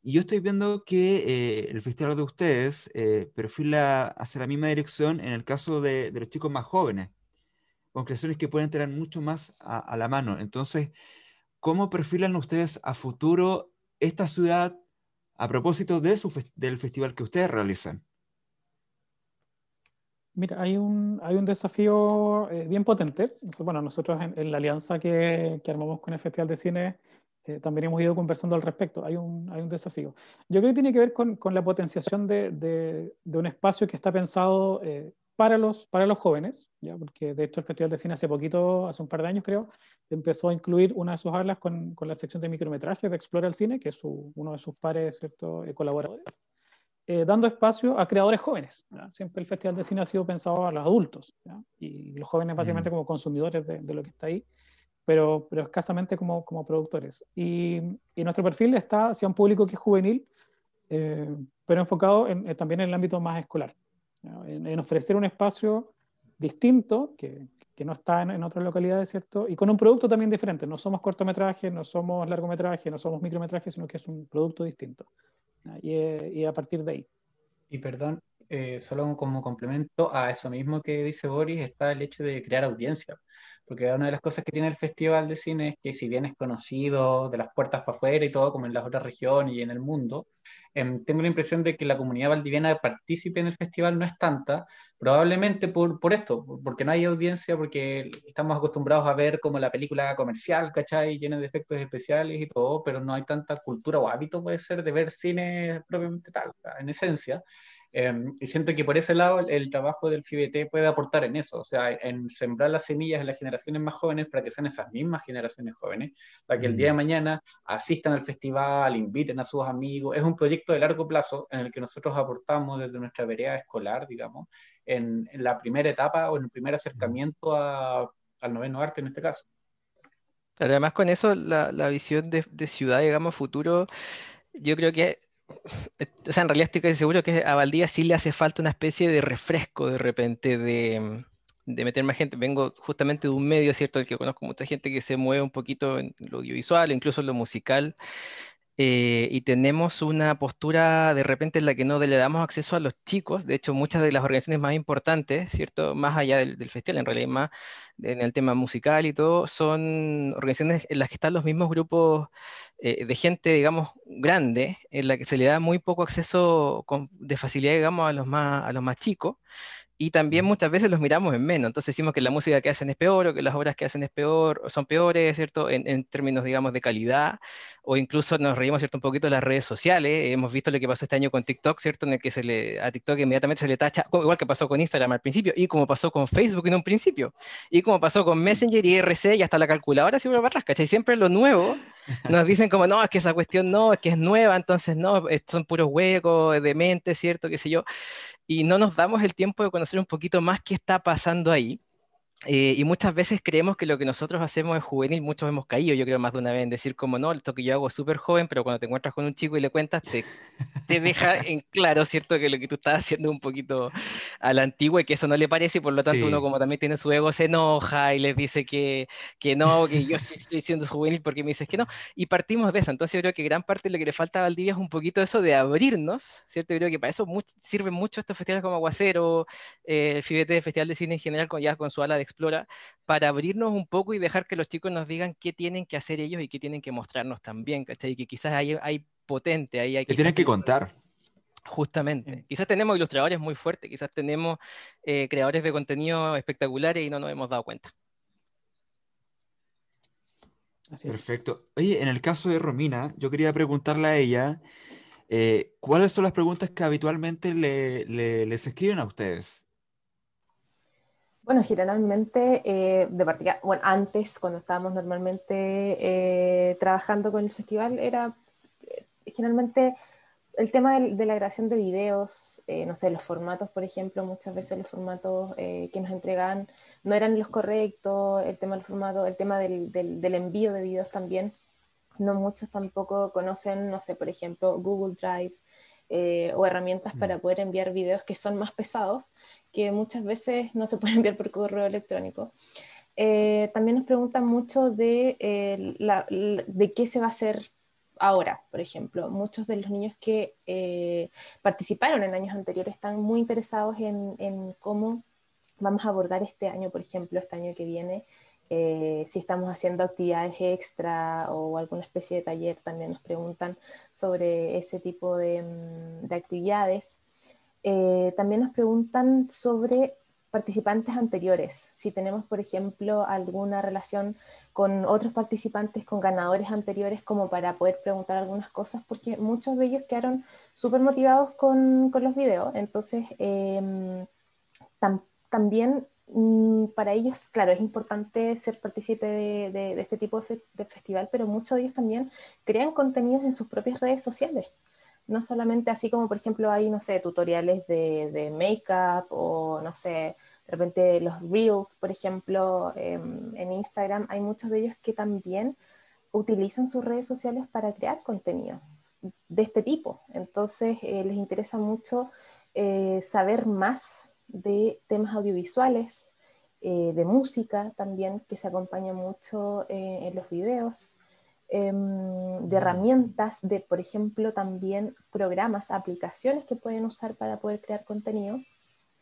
Y yo estoy viendo que eh, el festival de ustedes eh, perfila hacia la misma dirección en el caso de, los chicos más jóvenes, con creaciones que pueden tener mucho más a, la mano. Entonces, ¿cómo perfilan ustedes a futuro esta ciudad a propósito de su, del festival que ustedes realizan? Mira, hay un, hay un desafío eh, bien potente. Bueno, nosotros en, la alianza que, que, armamos con el Festival de Cine eh, también hemos ido conversando al respecto. Hay un, hay un desafío. Yo creo que tiene que ver con, con la potenciación de, de, de, un espacio que está pensado eh, para, los, para los jóvenes, ¿ya? porque de hecho el Festival de Cine hace poquito, hace un par de años creo, empezó a incluir una de sus aulas con, con la sección de micrometrajes de Explora el Cine, que es su, uno de sus pares ¿cierto? Eh, dando espacio a creadores jóvenes. Siempre el Festival de Cine ha sido pensado a los adultos y los jóvenes básicamente como consumidores de, de, lo que está ahí pero, pero escasamente como, como productores. Y, y, nuestro perfil está hacia un público que es juvenil, eh, pero enfocado en, eh, también en el ámbito más escolar, en, ofrecer un espacio distinto que, que no está en, en, otras localidades, ¿cierto? Y con un producto también diferente. No somos cortometrajes, no somos largometrajes, no somos micrometrajes, sino que es un producto distinto. Y, eh, y a partir de ahí. Y perdón, eh, solo como complemento a eso mismo que dice Boris, está el hecho de crear audiencia. Porque una de las cosas que tiene el Festival de Cine es que si bien es conocido de las puertas para afuera y todo, como en las otras regiones y en el mundo, em, tengo la impresión de que la comunidad valdiviana participe en el festival no es tanta, probablemente por, por esto, porque no hay audiencia, porque estamos acostumbrados a ver como la película comercial, ¿cachai? Llena de efectos especiales y todo, pero no hay tanta cultura o hábito, puede ser, de ver cine propiamente tal, en esencia. Em, y siento que por ese lado el, trabajo del FIBT puede aportar en eso, o sea, en sembrar las semillas en las generaciones más jóvenes para que sean esas mismas generaciones jóvenes, para que el día de mm. mañana asistan al festival, inviten a sus amigos. Es un proyecto de largo plazo en el que nosotros aportamos desde nuestra vereda escolar, digamos, en, la primera etapa o en el primer acercamiento al noveno arte en este caso. Además con eso, la, la visión de, de ciudad, digamos, futuro, yo creo que o sea, en realidad estoy seguro que a Valdivia sí le hace falta una especie de refresco de repente de, de meter más gente. Vengo justamente de un medio, ¿cierto? El que conozco mucha gente que se mueve un poquito en lo audiovisual, incluso en lo musical. Eh, y tenemos una postura de repente en la que no le damos acceso a los chicos. De hecho, muchas de las organizaciones más importantes, ¿cierto? Más allá del, festival, en realidad más en el tema musical y todo, son organizaciones en las que están los mismos grupos eh, de gente, digamos, grande, en la que se le da muy poco acceso de facilidad, digamos, a los más, a los más chicos y también muchas veces los miramos en menos. Entonces decimos que la música que hacen es peor o que las obras que hacen es peor, son peores, ¿cierto? En, en, términos, digamos, de calidad. O incluso nos reímos, ¿cierto? Un poquito de las redes sociales. Hemos visto lo que pasó este año con TikTok, ¿cierto? En el que se le, a TikTok inmediatamente se le tacha, igual que pasó con Instagram al principio, y como pasó con Facebook en un principio, y como pasó con Messenger y RC y hasta la calculadora siempre va atrás, ¿cachai? Siempre lo nuevo nos dicen como, no, es que esa cuestión no, es que es nueva, entonces no, son puros huecos de mente, ¿cierto? Qué sé yo y no nos damos el tiempo de conocer un poquito más qué está pasando ahí. Eh, y muchas veces creemos que lo que nosotros hacemos es juvenil, muchos hemos caído, yo creo más de una vez, en decir como no, esto que yo hago es súper joven, pero cuando te encuentras con un chico y le cuentas, te, te deja en claro, ¿cierto? Que lo que tú estás haciendo es un poquito a la antigua y que eso no le parece, y por lo tanto uno como también tiene su ego, se enoja y les dice que, que no, que yo sí estoy siendo juvenil porque me dices que no, y partimos de eso, entonces yo creo que gran parte de lo que le falta a Valdivia es un poquito eso de abrirnos, ¿cierto? Yo creo que para eso sirven mucho estos festivales como Aguacero, eh, el FIBT, Festival de Cine en general, con, ya con su ala de Explora, para abrirnos un poco y dejar que los chicos nos digan qué tienen que hacer ellos y qué tienen que mostrarnos también, ¿cachai? Y que quizás hay, hay potente, ahí hay que... tienen que contar. Justamente. Quizás tenemos ilustradores muy fuertes, quizás tenemos eh, creadores de contenido espectaculares y no nos hemos dado cuenta. Perfecto. Oye, en el caso de Romina, yo quería preguntarle a ella, eh, ¿cuáles son las preguntas que habitualmente le, les escriben a ustedes? Bueno, generalmente, eh, de partida, bueno, antes, cuando estábamos normalmente eh, trabajando con el festival, era eh, generalmente el tema de, la grabación de videos, no sé, los formatos, por ejemplo, muchas veces los formatos que nos entregaban no eran los correctos, el tema del formato, el tema del, del, envío de videos también. No muchos tampoco conocen, no sé, por ejemplo, Google Drive, eh, o herramientas para Mm. poder enviar videos que son más pesados, que muchas veces no se pueden enviar por correo electrónico. Eh, también nos preguntan mucho de, eh, la- la- de qué se va a hacer ahora, por ejemplo. Muchos de los niños que eh, participaron en años anteriores están muy interesados en, en cómo vamos a abordar este año, por ejemplo, este año que viene, eh, si estamos haciendo actividades extra o alguna especie de taller, también nos preguntan sobre ese tipo de, mm, de actividades. Eh, también nos preguntan sobre participantes anteriores, si tenemos, por ejemplo, alguna relación con otros participantes, con ganadores anteriores, como para poder preguntar algunas cosas, porque muchos de ellos quedaron súper motivados con, con los videos. Entonces, em, tam- también para ellos, claro, es importante ser partícipe de, este tipo de, fe- de festival, pero muchos de ellos también crean contenidos en sus propias redes sociales. No solamente así como, por ejemplo, hay, no sé, tutoriales de, de make-up o, no sé, de repente los reels, por ejemplo, em, en Instagram, hay muchos de ellos que también utilizan sus redes sociales para crear contenido de este tipo. Entonces, eh, les interesa mucho eh, saber más de temas audiovisuales, eh, de música también, que se acompaña mucho eh, en los videos, em, de herramientas, de, por ejemplo, también programas, aplicaciones que pueden usar para poder crear contenido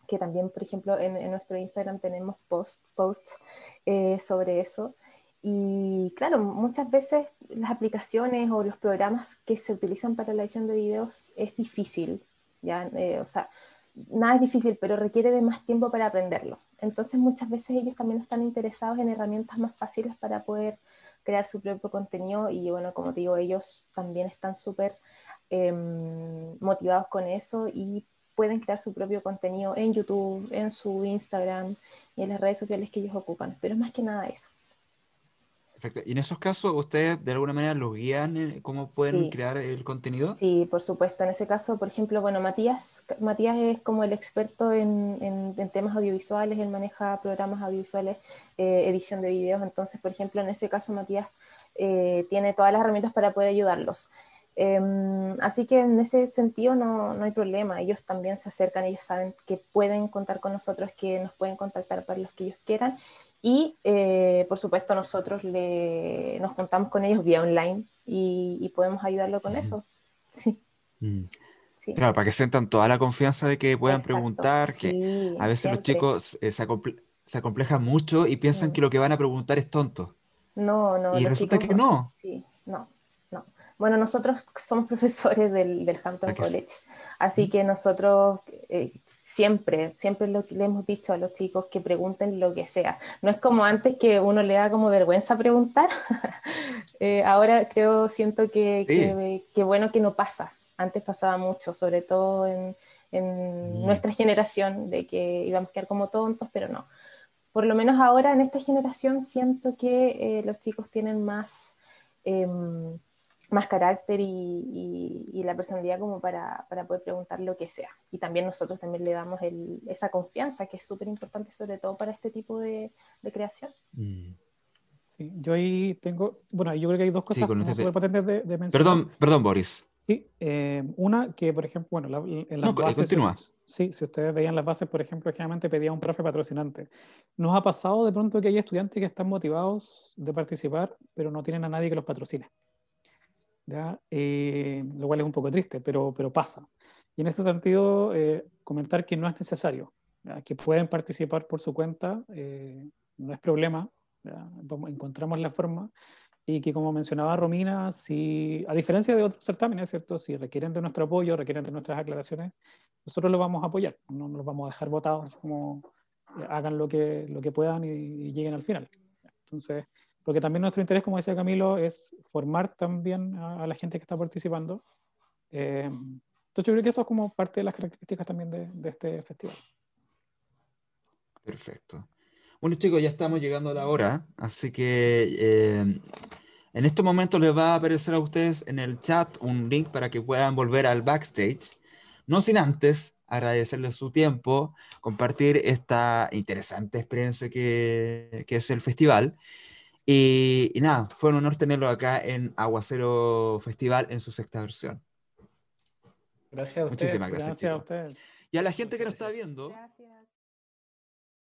que también, por ejemplo, en, en nuestro Instagram tenemos post, posts eh, sobre eso. Y claro, muchas veces las aplicaciones o los programas que se utilizan para la edición de videos es difícil, ¿ya? Eh, o sea, nada es difícil, pero requiere de más tiempo para aprenderlo. Entonces muchas veces ellos también están interesados en herramientas más fáciles para poder crear su propio contenido y bueno, como digo, ellos también están súper em, motivados con eso y pueden crear su propio contenido en YouTube, en su Instagram y en las redes sociales que ellos ocupan. Pero más que nada eso. Perfecto. Y en esos casos, ¿ustedes de alguna manera los guían en cómo pueden Sí. crear el contenido? Sí, por supuesto. En ese caso, por ejemplo, bueno, Matías, Matías es como el experto en, en- en temas audiovisuales, él maneja programas audiovisuales, eh, edición de videos. Entonces, por ejemplo, en ese caso, Matías eh, tiene todas las herramientas para poder ayudarlos. Em, así que en ese sentido no, no hay problema. Ellos también se acercan, ellos saben que pueden contar con nosotros, que nos pueden contactar para los que ellos quieran. Y eh, por supuesto nosotros le, nos contamos con ellos vía online y, y podemos ayudarlo con eso. Sí, Mm. sí. Claro, para que sientan toda la confianza de que puedan Exacto. preguntar, que Sí, a veces los chicos eh, se, acomple- se acomplejan mucho y piensan Mm. que lo que van a preguntar es tonto. No, no, Y resulta chicos que no. Sí, no, no. Bueno, nosotros somos profesores del, del Hampton. College, así que nosotros eh, siempre, siempre lo que le hemos dicho a los chicos que pregunten lo que sea. No es como antes que uno le da como vergüenza preguntar. Eh, ahora creo, siento que, Sí. que, que bueno que no pasa. Antes pasaba mucho, sobre todo en, en Mm. nuestra generación, de que íbamos a quedar como tontos, pero no por lo menos ahora en esta generación siento que eh, los chicos tienen más, em, más carácter y, y- y la personalidad como para, para poder preguntar lo que sea. Y también nosotros también le damos el- esa confianza que es súper importante sobre todo para este tipo de, de creación. Mm. Sí, yo ahí tengo, bueno, yo creo que hay dos cosas este- súper potentes de, de mencionar. Perdón, perdón, Boris. Sí, eh, una que, por ejemplo, bueno, la- en las No, bases, continúa. sí, si ustedes veían las bases, por ejemplo, generalmente pedía un profe patrocinante. ¿Nos ha pasado de pronto que hay estudiantes que están motivados de participar, pero no tienen a nadie que los patrocine? ¿Ya? Eh, lo cual es un poco triste, pero, pero pasa. Y en ese sentido, eh, comentar que no es necesario, ¿ya? que pueden participar por su cuenta, eh, no es problema, ¿ya? Encontramos la forma y que como mencionaba Romina, si, a diferencia de otros certámenes, ¿cierto? Si requieren de nuestro apoyo, requieren de nuestras aclaraciones, nosotros los vamos a apoyar, no los vamos a dejar votados, como eh, hagan lo que, lo que puedan y, y lleguen al final. Entonces, porque también nuestro interés, como decía Camilo, es formar también a, la gente que está participando. Eh, entonces yo creo que eso es como parte de las características también de, este festival. Perfecto. Bueno, chicos, ya estamos llegando a la hora, así que eh, en estos momentos les va a aparecer a ustedes en el chat un link para que puedan volver al backstage. No sin antes agradecerles su tiempo, compartir esta interesante experiencia que es el festival. Y, y nada, fue un honor tenerlo acá en Aguacero Festival en su sexta versión. Gracias a ustedes. Muchísimas gracias, Gracias a ustedes. Y a la gente que nos está viendo, Gracias.